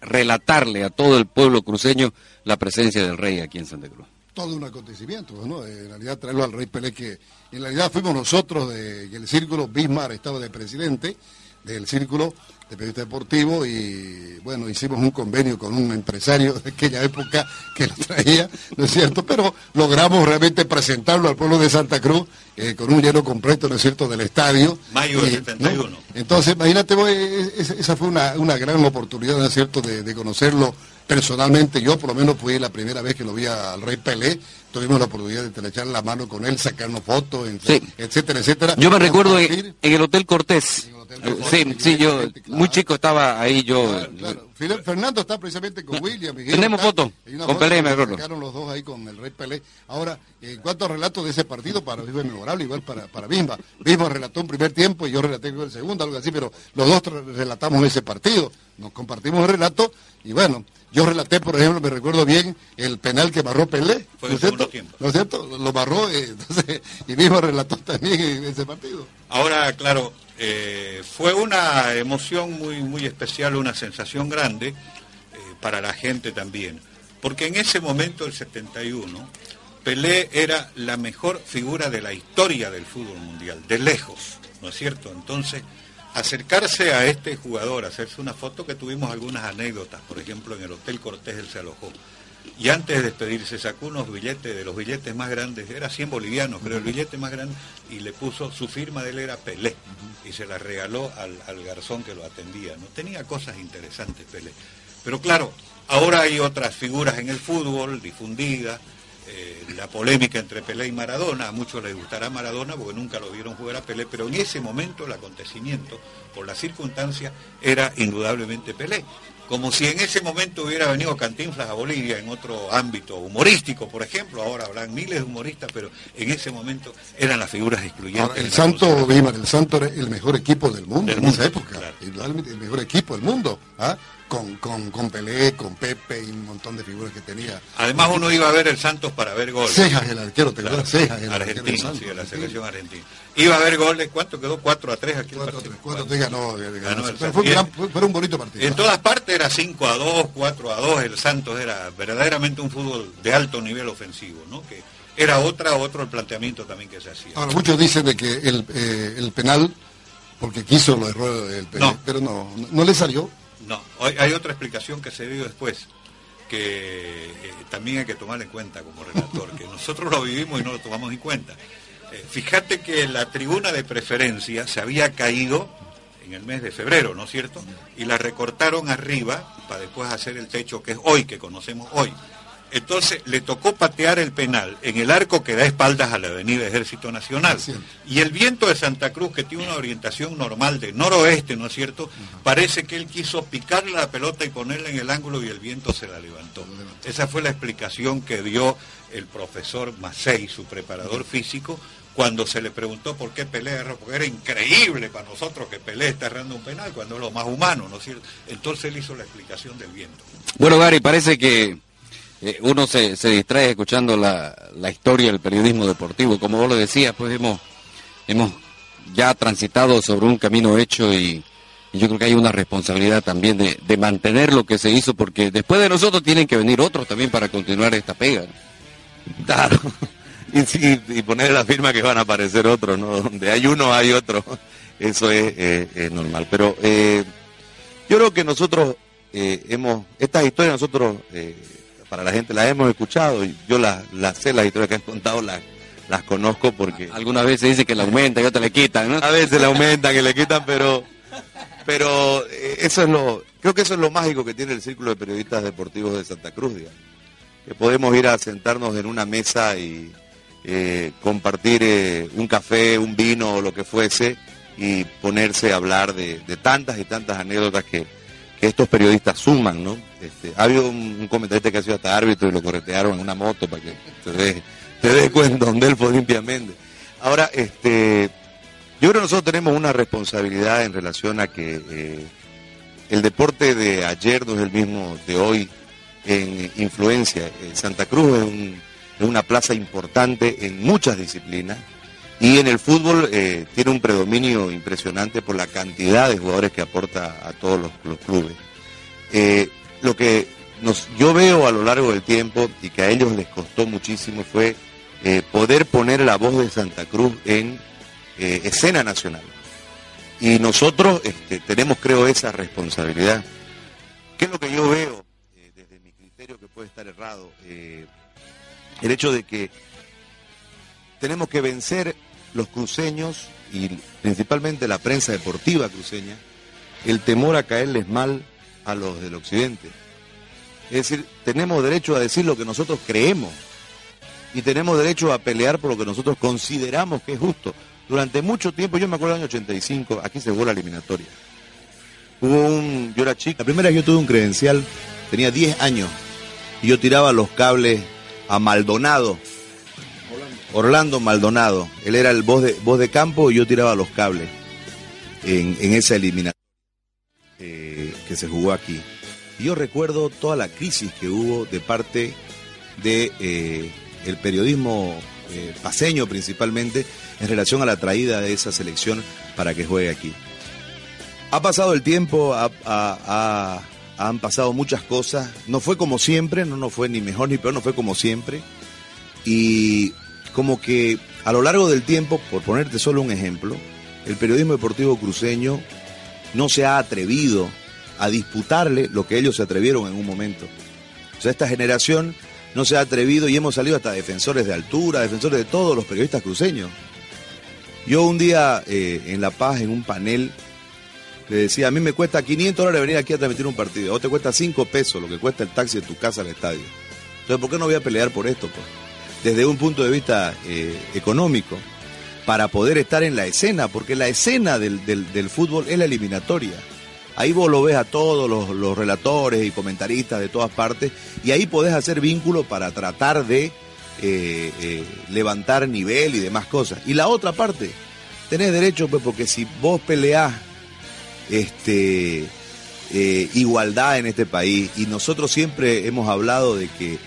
relatarle a todo el pueblo cruceño la presencia del rey aquí en Santa Cruz? todo un acontecimiento, ¿no? En realidad traerlo al Rey Pelé, que en realidad fuimos nosotros de que el círculo Bismarck estaba de presidente del círculo de periodista deportivo y bueno, hicimos un convenio con un empresario de aquella época que lo traía, ¿no es cierto? Pero logramos realmente presentarlo al pueblo de Santa Cruz eh, con un lleno completo, ¿no es cierto?, del estadio. Mayo del Y, 71. ¿no? Entonces, imagínate, vos, eh, es- esa fue una, una gran oportunidad, ¿no es cierto?, de, de conocerlo personalmente. Yo, por lo menos, fui la primera vez que lo vi al Rey Pelé. Tuvimos la oportunidad de estrechar la mano con él, sacarnos fotos, Sí. etcétera, etcétera. Yo me recuerdo en, en el Hotel Cortés. El Hotel Eh, Cortés, Sí, sí, yo claro. muy chico estaba ahí, yo... Claro, claro. Fidel- Fernando está precisamente con William. Miguel Tenemos está- foto, hay una con Pelé, me acuerdo. Sacaron los dos ahí con el Rey Pelé. Ahora, en cuanto a relatos de ese partido, para mí fue memorable, igual para, para Bimba. Bimba relató un primer tiempo y yo relaté el segundo, algo así, pero los dos relatamos ese partido. Nos compartimos el relato y bueno, yo relaté, por ejemplo, me recuerdo bien el penal que barró Pelé. Fue ¿no en es cierto? tiempo. ¿No es cierto? Lo barró eh, [laughs] entonces, y Bimba relató también en ese partido. Ahora, claro, eh, fue una emoción muy, muy especial, una sensación grande eh, para la gente también, porque en ese momento, el 71, Pelé era la mejor figura de la historia del fútbol mundial, de lejos, ¿no es cierto? Entonces, acercarse a este jugador, hacerse una foto, que tuvimos algunas anécdotas, por ejemplo, en el Hotel Cortés él se alojó. Y antes de despedirse sacó unos billetes, de los billetes más grandes, era 100 bolivianos, creo, el billete más grande, y le puso, su firma de él era Pelé, y se la regaló al, al garzón que lo atendía. ¿no? Tenía cosas interesantes Pelé. Pero claro, ahora hay otras figuras en el fútbol difundidas, eh, la polémica entre Pelé y Maradona, a muchos les gustará Maradona porque nunca lo vieron jugar a Pelé, pero en ese momento el acontecimiento, por las circunstancias, era indudablemente Pelé. Como si en ese momento hubiera venido Cantinflas a Bolivia en otro ámbito humorístico, por ejemplo, ahora habrán miles de humoristas, pero en ese momento eran las figuras excluyentes. Ahora, el Santo. Bimar, el Santo era el mejor equipo del mundo Del en mundo, esa época. claro. El mejor equipo del mundo. ¿ah? Con, con, con Pelé, con Pepe y un montón de figuras que tenía. Además uno iba a ver el Santos para ver goles. Cejas, el arquero, ¿te Claro? Cejas, el arquero argentino, Santos, sí, de la selección argentina. Iba a ver goles, ¿cuánto quedó? 4 a 3 aquí el Cuatro, partido. tres, cuatro, tres ganó, ganó, Ganó el pero fue gran- fue- fue un bonito partido. En todas partes era 5 a 2, 4 a 2, el Santos era verdaderamente un fútbol de alto nivel ofensivo, ¿no? Que era otra, otro el planteamiento también que se hacía. Ahora, muchos dicen de que el, eh, el penal, porque quiso lo erró el penal, No. pero no, no le salió. No, hay, otra explicación que se dio después. que eh, también hay que tomar en cuenta como relator, que nosotros lo vivimos y no lo tomamos en cuenta. Eh, fíjate que la tribuna de preferencia se había caído en el mes de febrero, ¿no es cierto? Y la recortaron arriba para después hacer el techo que es hoy, que conocemos hoy. Entonces le tocó patear el penal en el arco que da espaldas a la Avenida Ejército Nacional. Y el viento de Santa Cruz, que tiene una orientación normal de noroeste, ¿no es cierto? Parece que él quiso picarle la pelota y ponerla en el ángulo y el viento se la levantó. Esa fue la explicación que dio el profesor Macei, su preparador físico, cuando se le preguntó por qué Pelé porque era increíble para nosotros que Pelé está errando un penal cuando es lo más humano, ¿no es cierto? Entonces él hizo la explicación del viento. Bueno, Gary, parece que eh, uno se, distrae escuchando la, historia del periodismo deportivo. Como vos lo decías, pues hemos, hemos ya transitado sobre un camino hecho y, yo creo que hay una responsabilidad también de, mantener lo que se hizo, porque después de nosotros tienen que venir otros también para continuar esta pega. Claro. [laughs] Y, poner la firma que van a aparecer otros, ¿no? Donde hay uno hay otro. [laughs] Eso es, eh, normal. Pero eh, yo creo que nosotros hemos, estas historias nosotros para la gente la hemos escuchado, y yo las sé, las historias que han contado las, las conozco porque... Algunas veces dice que la aumenta y otras le quitan, ¿no? A veces la aumentan, que le quitan, pero... Pero eh, eso es lo... Creo que eso es lo mágico que tiene el Círculo de Periodistas Deportivos de Santa Cruz, digamos. Que podemos ir a sentarnos en una mesa y eh, compartir eh, un café, un vino o lo que fuese y ponerse a hablar de tantas y tantas anécdotas que estos periodistas suman, ¿no? Este, ha habido un, comentarista que ha sido hasta árbitro y lo corretearon en una moto para que te des, te cuenta donde él fue limpiamente. Ahora, este, yo creo que nosotros tenemos una responsabilidad en relación a que eh, el deporte de ayer no es el mismo de hoy en influencia. Eh, Santa Cruz es, una plaza importante en muchas disciplinas y en el fútbol eh, tiene un predominio impresionante por la cantidad de jugadores que aporta a todos los, clubes. Eh, lo que yo veo a lo largo del tiempo y que a ellos les costó muchísimo fue eh, poder poner la voz de Santa Cruz en escena nacional. Y nosotros este, tenemos, creo, esa responsabilidad. ¿Qué es lo que yo veo desde mi criterio que puede estar errado? el hecho de que tenemos que vencer los cruceños y principalmente la prensa deportiva cruceña el temor a caerles mal a los del occidente. Es decir, tenemos derecho a decir lo que nosotros creemos y tenemos derecho a pelear por lo que nosotros consideramos que es justo. Durante mucho tiempo, yo me acuerdo del año 85, aquí se jugó la eliminatoria. Hubo un, yo era chica, la primera vez yo tuve un credencial, tenía 10 años, y yo tiraba los cables a Orlando Maldonado. Él era el voz de, voz de campo y yo tiraba los cables en, esa eliminación eh, que se jugó aquí. Y yo recuerdo toda la crisis que hubo de parte de eh, el periodismo eh, paseño principalmente en relación a la traída de esa selección para que juegue aquí. Ha pasado el tiempo, han pasado muchas cosas. No fue como siempre, no, no fue ni mejor ni peor, no fue como siempre. Y como que a lo largo del tiempo, por ponerte solo un ejemplo, el periodismo deportivo cruceño no se ha atrevido a disputarle lo que ellos se atrevieron en un momento. O sea, esta generación no se ha atrevido y hemos salido hasta defensores de altura, defensores de todos los periodistas cruceños. Yo un día eh, en La Paz, en un panel, le decía, a mí me cuesta 500 dólares venir aquí a transmitir un partido, o te cuesta 5 pesos lo que cuesta el taxi de tu casa al estadio. Entonces, ¿por qué no voy a pelear por esto? Pues? Desde un punto de vista eh, económico para poder estar en la escena, porque la escena del, fútbol es la eliminatoria. Ahí vos lo ves a todos los, relatores y comentaristas de todas partes y ahí podés hacer vínculo para tratar de eh, eh, levantar nivel y demás cosas. Y la otra parte, tenés derecho, pues, porque si vos peleás este, igualdad en este país y nosotros siempre hemos hablado de que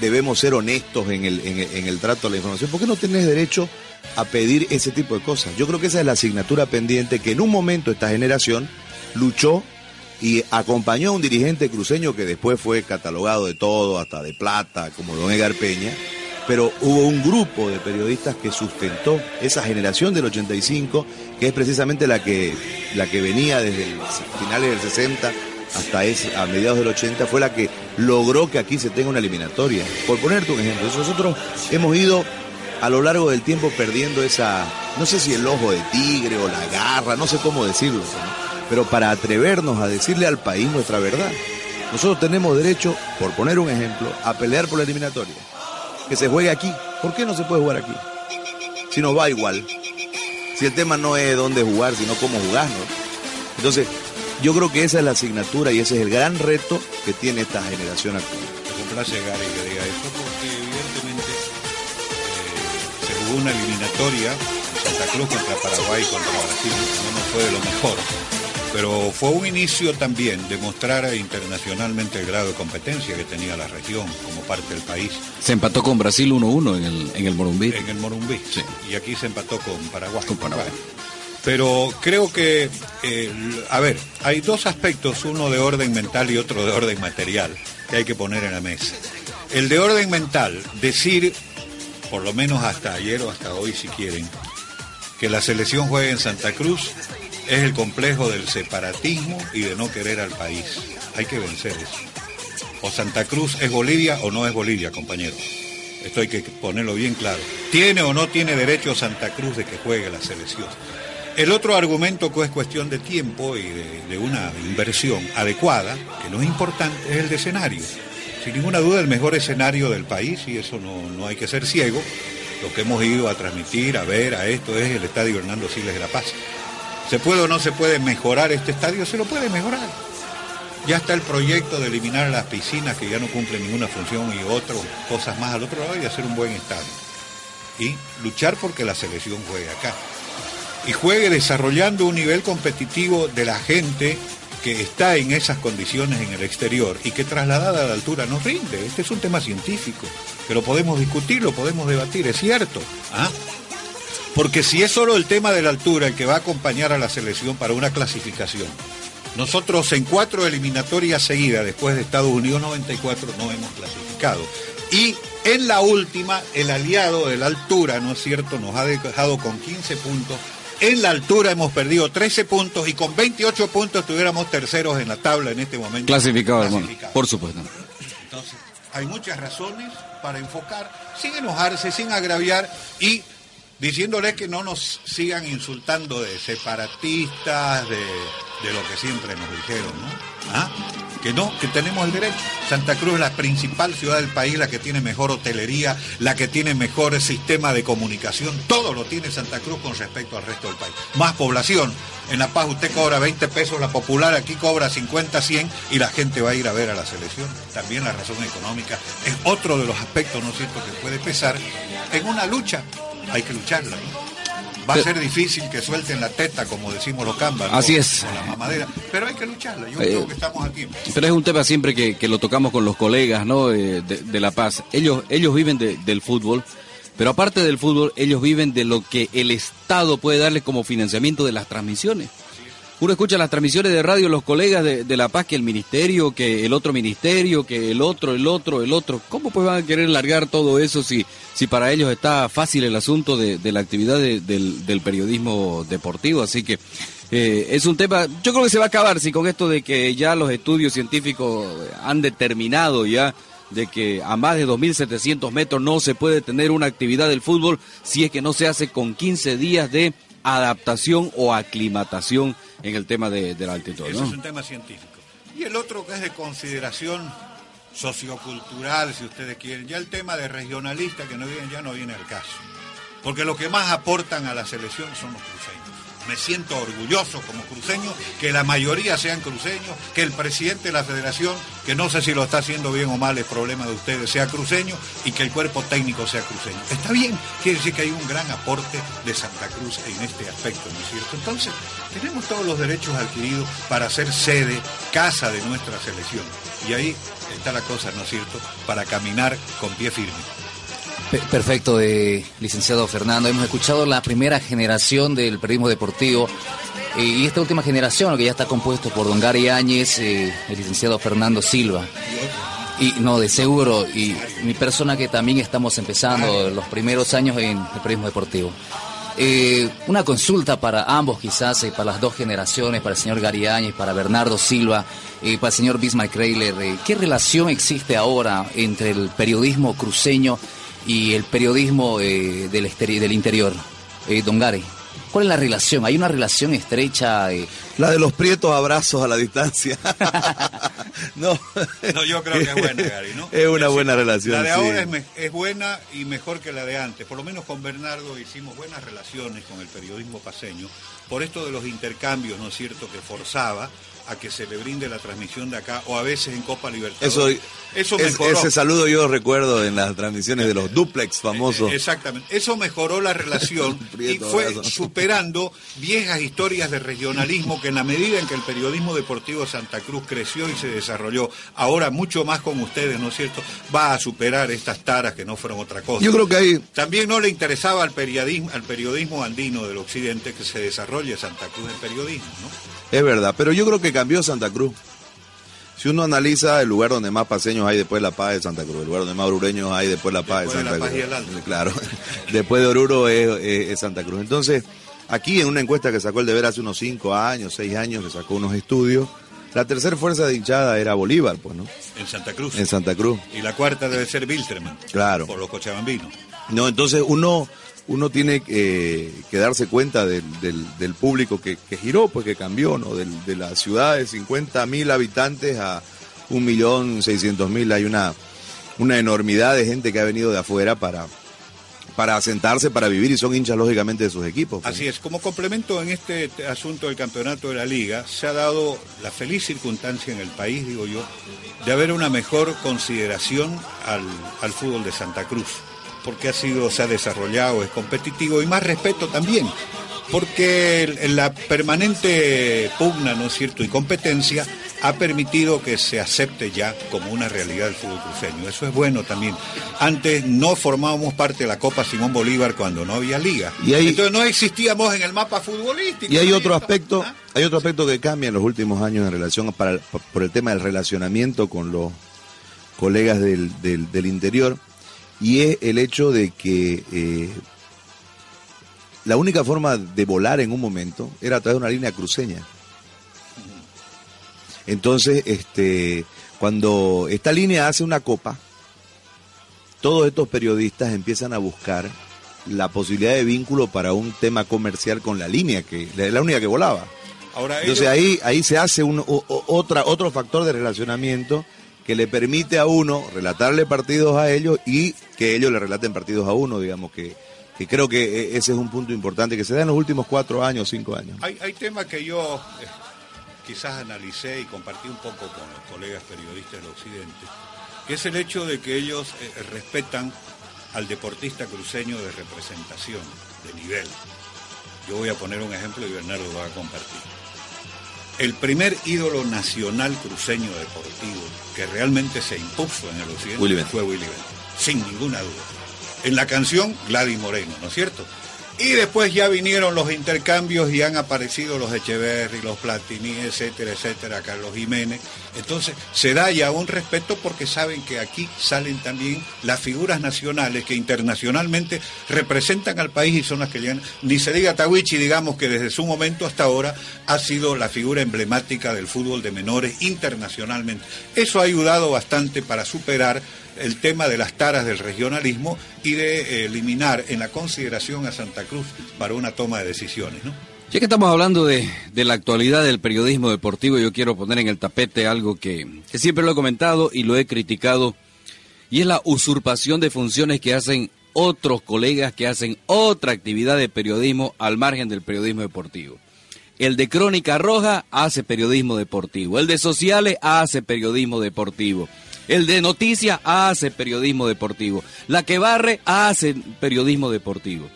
debemos ser honestos en el, en, trato a la información. ¿Por qué no tenés derecho a pedir ese tipo de cosas? Yo creo que esa es la asignatura pendiente que en un momento esta generación luchó y acompañó a un dirigente cruceño que después fue catalogado de todo, hasta de plata, como don Edgar Peña, pero hubo un grupo de periodistas que sustentó esa generación del 85, que es precisamente la que, la que venía desde finales del 60 hasta a mediados del 80, fue la que logró que aquí se tenga una eliminatoria. Por ponerte un ejemplo, nosotros hemos ido a lo largo del tiempo perdiendo esa, no sé si el ojo de tigre o la garra, no sé cómo decirlo, pero para atrevernos a decirle al país nuestra verdad. Nosotros tenemos derecho, por poner un ejemplo, a pelear por la eliminatoria. Que se juegue aquí. ¿Por qué no se puede jugar aquí? Si nos va igual. Si el tema no es dónde jugar, sino cómo jugar, ¿no? Entonces, yo creo que esa es la asignatura y ese es el gran reto que tiene esta generación actual. Me complace Gary que diga eso porque evidentemente eh, se jugó una eliminatoria Santa Cruz contra Paraguay contra Brasil, no nos fue de lo mejor. Pero fue un inicio también de mostrar internacionalmente el grado de competencia que tenía la región como parte del país. Se empató con Brasil 1-1 en el, en el Morumbí. En el Morumbí. Sí. Y aquí se empató con Paraguay. Con Paraguay. Pero creo que, eh, a ver, hay dos aspectos, uno de orden mental y otro de orden material, que hay que poner en la mesa. El de orden mental, decir, por lo menos hasta ayer o hasta hoy si quieren, que la selección juegue en Santa Cruz es el complejo del separatismo y de no querer al país. Hay que vencer eso. O Santa Cruz es Bolivia o no es Bolivia, compañero. Esto hay que ponerlo bien claro. ¿Tiene o no tiene derecho Santa Cruz de que juegue la selección? El otro argumento que es cuestión de tiempo y de, una inversión adecuada, que no es importante, es el de escenario. Sin ninguna duda el mejor escenario del país, y eso no, no hay que ser ciego, lo que hemos ido a transmitir, a ver, a esto es el Estadio Hernando Siles de la Paz. ¿Se puede o no se puede mejorar este estadio? Se lo puede mejorar. Ya está el proyecto de eliminar las piscinas que ya no cumplen ninguna función y otras cosas más al otro lado y hacer un buen estadio. Y luchar porque la selección juegue acá y juegue desarrollando un nivel competitivo de la gente que está en esas condiciones en el exterior y que trasladada a la altura nos rinde. Este es un tema científico, que lo podemos discutir, lo podemos debatir, es cierto. ¿ah? Porque si es solo el tema de la altura el que va a acompañar a la selección para una clasificación, nosotros en cuatro eliminatorias seguidas, después de Estados Unidos 94, no hemos clasificado. Y en la última, el aliado de la altura, ¿no es cierto?, nos ha dejado con 15 puntos en la altura hemos perdido 13 puntos y con 28 puntos estuviéramos terceros en la tabla en este momento. Clasificado, hermano. Por supuesto. Entonces, hay muchas razones para enfocar, sin enojarse, sin agraviar y diciéndoles que no nos sigan insultando de separatistas, de, de lo que siempre nos dijeron, ¿no? ¿Ah? Que no, que tenemos el derecho. Santa Cruz es la principal ciudad del país, la que tiene mejor hotelería, la que tiene mejor sistema de comunicación, todo lo tiene Santa Cruz con respecto al resto del país. Más población. En La Paz usted cobra 20 pesos la popular, aquí cobra 50, 100 y la gente va a ir a ver a la selección. También la razón económica es otro de los aspectos, ¿no es cierto?, que puede pesar en una lucha. Hay que lucharla. Va a ser difícil que suelten la teta, como decimos los cambas. Así es. O la mamadera. Pero hay que lucharla. Yo eh, creo que estamos aquí. Pero es un tema siempre que, que lo tocamos con los colegas ¿no? Eh, de, de, La Paz. Ellos, ellos viven de, del fútbol. Pero aparte del fútbol, ellos viven de lo que el Estado puede darles como financiamiento de las transmisiones. Uno escucha las transmisiones de radio, los colegas de, La Paz, que el ministerio, que el otro ministerio, que el otro, el otro, el otro. ¿Cómo pues van a querer largar todo eso si, si para ellos está fácil el asunto de, la actividad de, del, periodismo deportivo? Así que eh, es un tema, yo creo que se va a acabar si con esto de que ya los estudios científicos han determinado ya de que a más de 2.700 metros no se puede tener una actividad del fútbol si es que no se hace con 15 días de adaptación o aclimatación en el tema de, de la altitud. Eso ¿no? es un tema científico. Y el otro que es de consideración sociocultural, si ustedes quieren, ya el tema de regionalista que no viene, ya no viene al caso. Porque lo que más aportan a la selección son los cruceños. Me siento orgulloso como cruceño que la mayoría sean cruceños, que el presidente de la federación, que no sé si lo está haciendo bien o mal, es problema de ustedes, sea cruceño y que el cuerpo técnico sea cruceño. Está bien, quiere decir que hay un gran aporte de Santa Cruz en este aspecto, ¿no es cierto? Entonces, tenemos todos los derechos adquiridos para ser sede, casa de nuestra selección. Y ahí está la cosa, ¿no es cierto?, para caminar con pie firme. Perfecto, eh, licenciado Fernando. Hemos escuchado la primera generación del periodismo deportivo eh, y esta última generación, que ya está compuesto por don Gary Áñez, eh, el licenciado Fernando Silva. Y no, de seguro, y mi persona que también estamos empezando los primeros años en el periodismo deportivo. Eh, una consulta para ambos quizás, para las dos generaciones, para el señor Gary Áñez, para Bernardo Silva, y para el señor Bismarck Kreiler. ¿Qué relación existe ahora entre el periodismo cruceño y el periodismo del, del interior? don Gary. ¿Cuál es la relación? ¿Hay una relación estrecha? Eh? La de los prietos abrazos a la distancia. [laughs] no. no, yo creo que es buena, Gary, ¿no? Es una buena relación. La de ahora es, buena y mejor que la de antes. Por lo menos con Bernardo hicimos buenas relaciones con el periodismo paseño, por esto de los intercambios, ¿no es cierto?, que forzaba a que se le brinde la transmisión de acá o a veces en Copa Libertadores. Eso, eso ese saludo yo recuerdo en las transmisiones de los duplex famosos. Eh, exactamente. Eso mejoró la relación [laughs] y fue superando viejas historias de regionalismo que en la medida en que el periodismo deportivo Santa Cruz creció y se desarrolló, ahora mucho más con ustedes, ¿no es cierto? Va a superar estas taras que no fueron otra cosa. Yo creo que ahí también no le interesaba al periodismo al periodismo andino del occidente que se desarrolle Santa Cruz en periodismo, ¿no? Es verdad, pero yo creo que cambió Santa Cruz. Si uno analiza el lugar donde más paseños hay después de La Paz de Santa Cruz, el lugar donde más orureños hay después de La Paz de Santa Cruz. [laughs] Claro, [laughs] después de Oruro es, Santa Cruz. Entonces, aquí en una encuesta que sacó el deber hace unos cinco años, seis años, que sacó unos estudios, la tercera fuerza de hinchada era Bolívar, pues, ¿no? En Santa Cruz. En Santa Cruz. Y la cuarta debe ser Wilterman. Claro. Por los cochabambinos. No, entonces uno uno tiene que darse cuenta del, del, público que, giró, pues que cambió, ¿no? de la ciudad de 50 mil habitantes a un millón seiscientos mil. Hay una, una enormidad de gente que ha venido de afuera para, para asentarse, para vivir y son hinchas lógicamente de sus equipos. Así es, como complemento en este asunto del campeonato de la liga, se ha dado la feliz circunstancia en el país, digo yo, de haber una mejor consideración al, al fútbol de Santa Cruz porque ha sido, se ha desarrollado, es competitivo y más respeto también, porque la permanente pugna, ¿no es cierto?, y competencia ha permitido que se acepte ya como una realidad el fútbol cruceño. Eso es bueno también. Antes no formábamos parte de la Copa Simón Bolívar cuando no había liga. Y Entonces no existíamos en el mapa futbolístico. Y hay otro aspecto, ¿Ah? hay otro aspecto que cambia en los últimos años en relación para, por el tema del relacionamiento con los colegas del, del interior y es el hecho de que eh, la única forma de volar en un momento era a través de una línea cruceña. Entonces, este, cuando esta línea hace una copa, todos estos periodistas empiezan a buscar la posibilidad de vínculo para un tema comercial con la línea, que es la única que volaba. Ahora, Entonces ahí, ahí se hace un, otra, otro factor de relacionamiento que le permite a uno relatarle partidos a ellos y que ellos le relaten partidos a uno, digamos que, que creo que e, ese es un punto importante que se da en los últimos cuatro años, cinco años. Hay, hay temas que yo eh, quizás analicé y compartí un poco con los colegas periodistas del Occidente, que es el hecho de que ellos eh, respetan al deportista cruceño de representación, de nivel. Yo voy a poner un ejemplo y Bernardo va a compartir. El primer ídolo nacional cruceño deportivo que realmente se impuso en el occidente fue Willy Bennett, sin ninguna duda. En la canción Gladys Moreno, ¿no es cierto? Y después ya vinieron los intercambios y han aparecido los Echeverry, los Platini, etcétera, etcétera, Carlos Jiménez. Entonces se da ya un respeto porque saben que aquí salen también las figuras nacionales que internacionalmente representan al país y son las que llegan. Ni se diga Tawichi, digamos que desde su momento hasta ahora ha sido la figura emblemática del fútbol de menores internacionalmente. Eso ha ayudado bastante para superar el tema de las taras del regionalismo y de eh, eliminar en la consideración a Santa Cruz para una toma de decisiones. ¿no? Ya que estamos hablando de, la actualidad del periodismo deportivo, yo quiero poner en el tapete algo que, que siempre lo he comentado y lo he criticado, y es la usurpación de funciones que hacen otros colegas que hacen otra actividad de periodismo al margen del periodismo deportivo. El de Crónica Roja hace periodismo deportivo, el de Sociales hace periodismo deportivo. El de noticias hace periodismo deportivo. La que barre hace periodismo deportivo.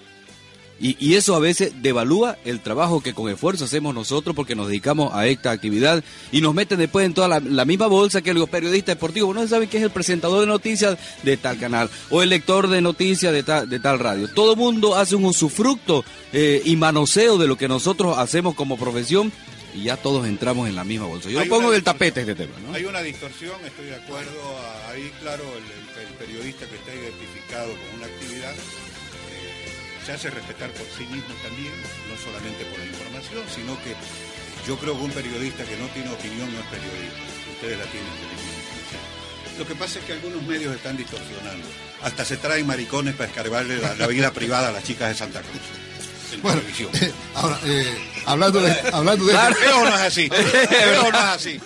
Y, eso a veces devalúa el trabajo que con esfuerzo hacemos nosotros porque nos dedicamos a esta actividad y nos meten después en toda la, misma bolsa que los periodistas deportivos. No saben que es el presentador de noticias de tal canal o el lector de noticias de tal, de tal radio. Todo mundo hace un usufructo eh, y manoseo de lo que nosotros hacemos como profesión y ya todos entramos en la misma bolsa. Yo pongo el tapete este tema. Hay una distorsión, estoy de acuerdo. Ahí, claro, el, periodista que está identificado con una actividad eh, se hace respetar por sí mismo también, no solamente por la información, sino que yo creo que un periodista que no tiene opinión no es periodista. Ustedes la tienen Lo que pasa es que algunos medios están distorsionando. Hasta se traen maricones para escarbarle la, vida privada a las chicas de Santa Cruz. Bueno, ahora, eh, hablando de, hablando de claro, no es así. [laughs] no es así.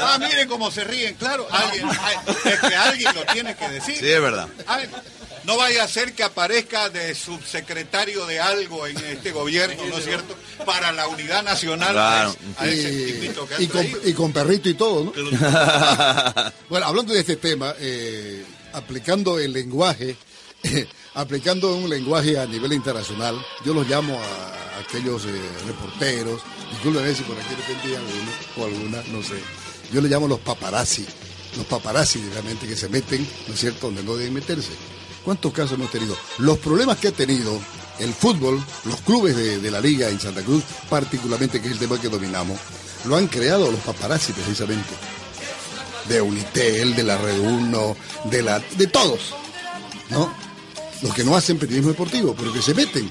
Ah, miren cómo se ríen, claro. Alguien, es que alguien lo tiene que decir. Sí, es verdad. No vaya a ser que aparezca de subsecretario de algo en este gobierno, ¿no es cierto? Para la unidad nacional. Claro. y, con, perrito y todo, ¿no? [laughs] bueno, hablando de este tema, eh, aplicando el lenguaje, aplicando un lenguaje a nivel internacional, yo los llamo a, aquellos eh, reporteros, disculpen si por aquí de alguno o alguna, no sé. Yo le llamo los paparazzi, los paparazzi realmente que se meten, ¿no es cierto?, donde no deben meterse. ¿Cuántos casos hemos tenido? Los problemas que ha tenido el fútbol, los clubes de, la liga en Santa Cruz, particularmente, que es el tema que dominamos, lo han creado los paparazzi precisamente. De Unitel, de la Red 1, de, la, de todos. ¿No? Los que no hacen periodismo deportivo, pero que se meten.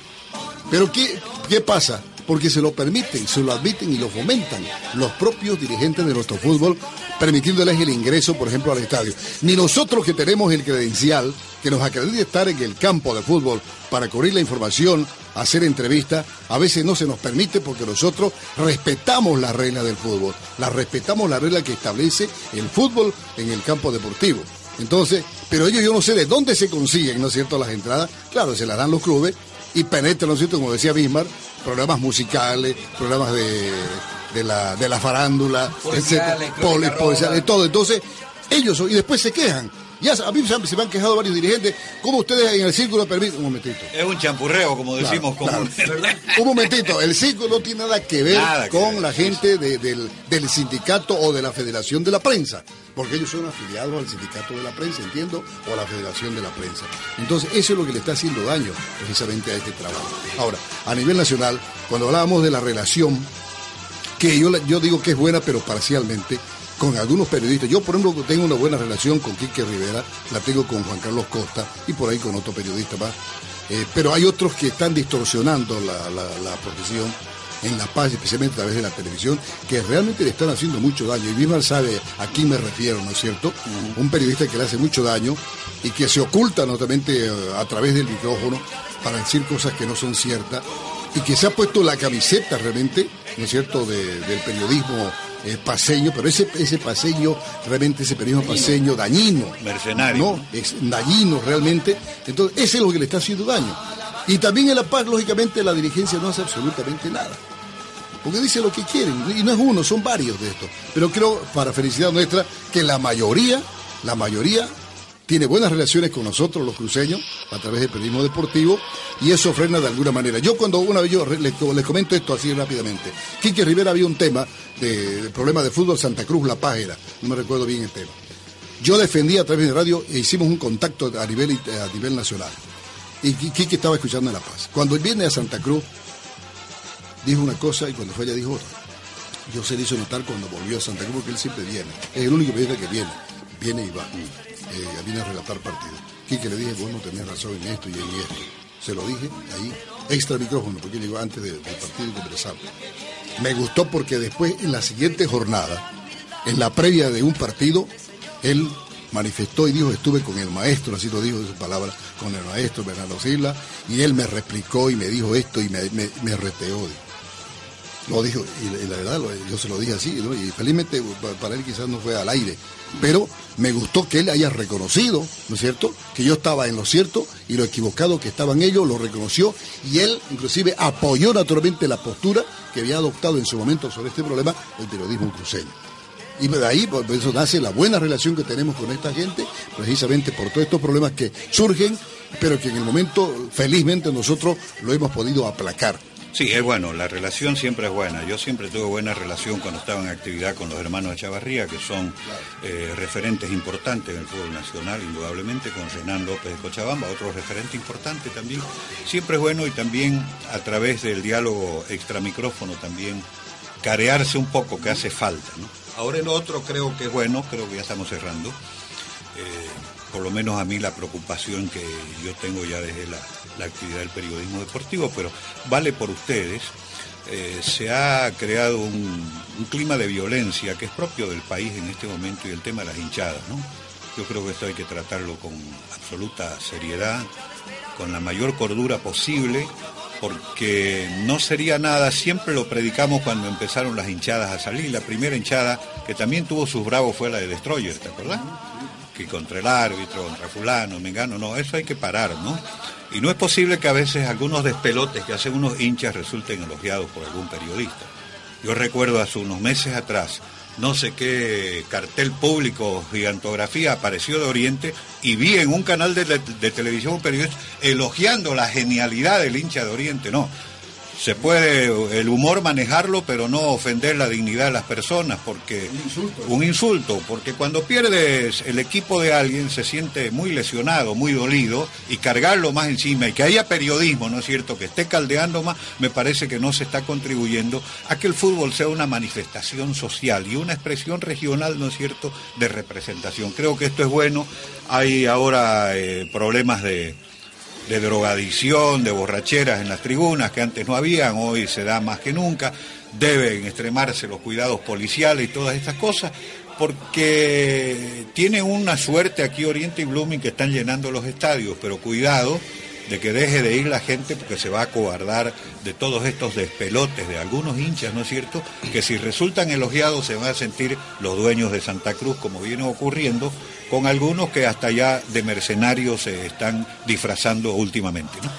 Pero ¿qué, qué pasa? porque se lo permiten, se lo admiten y lo fomentan los propios dirigentes de nuestro fútbol, permitiéndoles el ingreso, por ejemplo, al estadio. Ni nosotros que tenemos el credencial que nos acredite estar en el campo de fútbol para cubrir la información, hacer entrevistas, a veces no se nos permite porque nosotros respetamos las reglas del fútbol, las respetamos la regla que establece el fútbol en el campo deportivo. Entonces, pero ellos yo no sé de dónde se consiguen, ¿no es cierto?, las entradas. Claro, se las dan los clubes y penetran, ¿no es cierto?, como decía Bismarck, programas musicales, programas de, de, la, de la farándula, policiales, policiales, todo. Entonces, ellos, y después se quejan. Ya a mí se me han quejado varios dirigentes. ¿Cómo ustedes en el círculo permiten? Un momentito. Es un champurreo, como decimos. un momentito. El círculo no tiene nada que ver con la gente del, del, sindicato o de la federación de la prensa. Porque ellos son afiliados al sindicato de la prensa, entiendo, o a la federación de la prensa. Entonces, eso es lo que le está haciendo daño precisamente a este trabajo. Ahora, a nivel nacional, cuando hablábamos de la relación, que yo, yo digo que es buena, pero parcialmente, con algunos periodistas. Yo, por ejemplo, tengo una buena relación con Quique Rivera, la tengo con Juan Carlos Costa y por ahí con otro periodista más. Eh, pero hay otros que están distorsionando la, profesión en La Paz, especialmente a través de la televisión, que realmente le están haciendo mucho daño. Y Bismarck sabe a quién me refiero, ¿no es cierto? Un periodista que le hace mucho daño y que se oculta notablemente eh, a través del micrófono para decir cosas que no son ciertas y que se ha puesto la camiseta realmente, ¿no es cierto?, del periodismo eh, paseño, pero ese, ese paseño, realmente ese periodismo paseño dañino. Mercenario. ¿no? Es dañino realmente. Entonces, ese es lo que le está haciendo daño. Y también en La Paz, lógicamente, la dirigencia no hace absolutamente nada. Porque dice lo que quieren. Y no es uno, son varios de estos. Pero creo, para felicidad nuestra, que la mayoría, la mayoría tiene buenas relaciones con nosotros, los cruceños, a través del periodismo deportivo, y eso frena de alguna manera. Yo cuando una vez yo les, comento esto así rápidamente, Quique Rivera había un tema de, problema de fútbol Santa Cruz, La Paz era, no me recuerdo bien el tema. Yo defendí a través de radio e hicimos un contacto a nivel, a nivel nacional. Y Quique estaba escuchando en La Paz. Cuando él viene a Santa Cruz, dijo una cosa y cuando fue allá dijo otra. Yo se le hizo notar cuando volvió a Santa Cruz porque él siempre viene. Es el único periodista que viene. Viene y va eh, viene a relatar partido. Quique le dije, vos no tenés razón en esto y en esto. Se lo dije ahí, extra micrófono, porque llegó antes del partido y conversamos. Me gustó porque después, en la siguiente jornada, en la previa de un partido, él manifestó y dijo, estuve con el maestro, así lo dijo de su palabra, con el maestro Bernardo Silva, y él me replicó y me dijo esto y me, me, reteó. Lo dijo, y, la verdad, yo se lo dije así, y felizmente para él quizás no fue al aire, pero me gustó que él haya reconocido, ¿no es cierto?, que yo estaba en lo cierto y lo equivocado que estaban ellos, lo reconoció y él inclusive apoyó naturalmente la postura que había adoptado en su momento sobre este problema el periodismo cruceño. Y de ahí, por eso nace la buena relación que tenemos con esta gente, precisamente por todos estos problemas que surgen, pero que en el momento, felizmente, nosotros lo hemos podido aplacar. Sí, es bueno, la relación siempre es buena. Yo siempre tuve buena relación cuando estaba en actividad con los hermanos de Chavarría, que son eh, referentes importantes en el fútbol nacional, indudablemente, con Renan López de Cochabamba, otro referente importante también. Siempre es bueno y también a través del diálogo extramicrófono también carearse un poco, que hace falta. ¿no? Ahora el otro creo que es bueno, creo que ya estamos cerrando. Eh, por lo menos a mí la preocupación que yo tengo ya desde la, actividad del periodismo deportivo, pero vale por ustedes. Eh, se ha creado un, clima de violencia que es propio del país en este momento y el tema de las hinchadas, ¿no? Yo creo que esto hay que tratarlo con absoluta seriedad, con la mayor cordura posible, porque no sería nada, siempre lo predicamos cuando empezaron las hinchadas a salir. La primera hinchada que también tuvo sus bravos fue la de Destroyer, ¿te acuerdas? Que contra el árbitro, contra fulano, mengano, no, eso hay que parar, ¿no? Y no es posible que a veces algunos despelotes que hacen unos hinchas resulten elogiados por algún periodista. Yo recuerdo hace unos meses atrás no sé qué cartel público, gigantografía, apareció de Oriente y vi en un canal de, televisión un periodista elogiando la genialidad del hincha de Oriente. No, se puede el humor manejarlo, pero no ofender la dignidad de las personas, porque un insulto. un insulto, porque cuando pierdes el equipo de alguien se siente muy lesionado, muy dolido, y cargarlo más encima, y que haya periodismo, ¿no es cierto?, que esté caldeando más, me parece que no se está contribuyendo a que el fútbol sea una manifestación social y una expresión regional, ¿no es cierto?, de representación. Creo que esto es bueno. Hay ahora eh, problemas de de drogadicción, de borracheras en las tribunas que antes no habían, hoy se da más que nunca, deben extremarse los cuidados policiales y todas estas cosas, porque tiene una suerte aquí Oriente y Blooming que están llenando los estadios, pero cuidado de que deje de ir la gente porque se va a cobardar de todos estos despelotes de algunos hinchas, ¿no es cierto? Que si resultan elogiados se van a sentir los dueños de Santa Cruz, como viene ocurriendo, con algunos que hasta ya de mercenarios se están disfrazando últimamente. ¿no?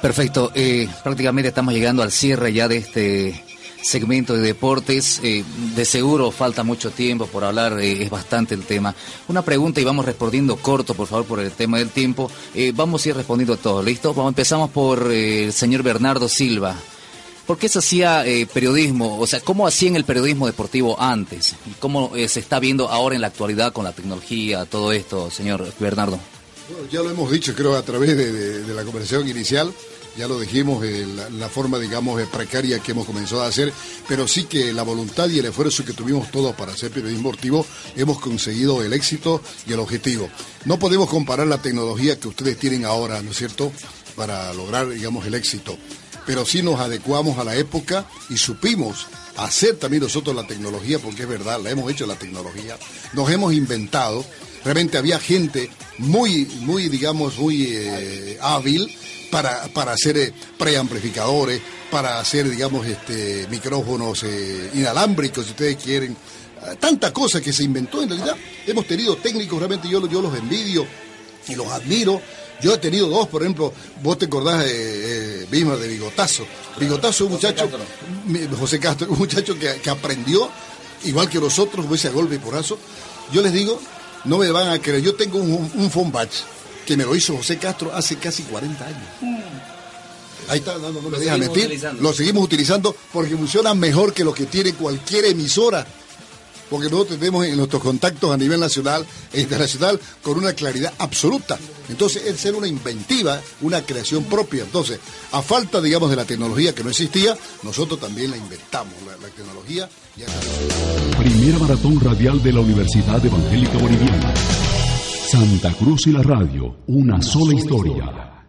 Perfecto, eh, prácticamente estamos llegando al cierre ya de este segmento de deportes. Eh, de seguro falta mucho tiempo por hablar, eh, es bastante el tema. Una pregunta y vamos respondiendo corto, por favor, por el tema del tiempo. vamos a ir respondiendo todo, ¿listo? Vamos, empezamos por el señor Bernardo Silva. ¿Por qué se hacía eh, periodismo? O sea, ¿cómo hacían el periodismo deportivo antes? ¿Y cómo eh, se está viendo ahora en la actualidad con la tecnología, todo esto, señor Bernardo? Bueno, ya lo hemos dicho, creo, a través de, la conversación inicial. Ya lo dijimos, eh, la, forma, digamos, precaria que hemos comenzado a hacer, pero sí que la voluntad y el esfuerzo que tuvimos todos para hacer periodismo deportivo, hemos conseguido el éxito y el objetivo. No podemos comparar la tecnología que ustedes tienen ahora, ¿no es cierto?, para lograr, digamos, el éxito pero sí nos adecuamos a la época y supimos hacer también nosotros la tecnología, porque es verdad, la hemos hecho la tecnología, nos hemos inventado, realmente había gente muy, muy, digamos, muy eh, hábil para, para hacer eh, preamplificadores, para hacer, digamos, este, micrófonos eh, inalámbricos, si ustedes quieren, tanta cosa que se inventó en realidad. Hemos tenido técnicos, realmente yo, yo los envidio y los admiro, yo he tenido dos, por ejemplo, vos te acordás de eh, de Bigotazo. Bigotazo es un muchacho, José Castro, un muchacho que, aprendió, igual que nosotros, ese a golpe y porazo. Yo les digo, no me van a creer, yo tengo un, un phone batch que me lo hizo José Castro hace casi 40 años. Mm. Ahí está, no, no, me deja mentir. Lo seguimos utilizando porque funciona mejor que lo que tiene cualquier emisora porque nosotros tenemos en nuestros contactos a nivel nacional e internacional con una claridad absoluta. Entonces, es ser una inventiva, una creación propia. Entonces, a falta, digamos, de la tecnología que no existía, nosotros también la inventamos, la, tecnología. Primera maratón radial de la Universidad Evangélica Boliviana. Santa Cruz y la radio, una sola historia.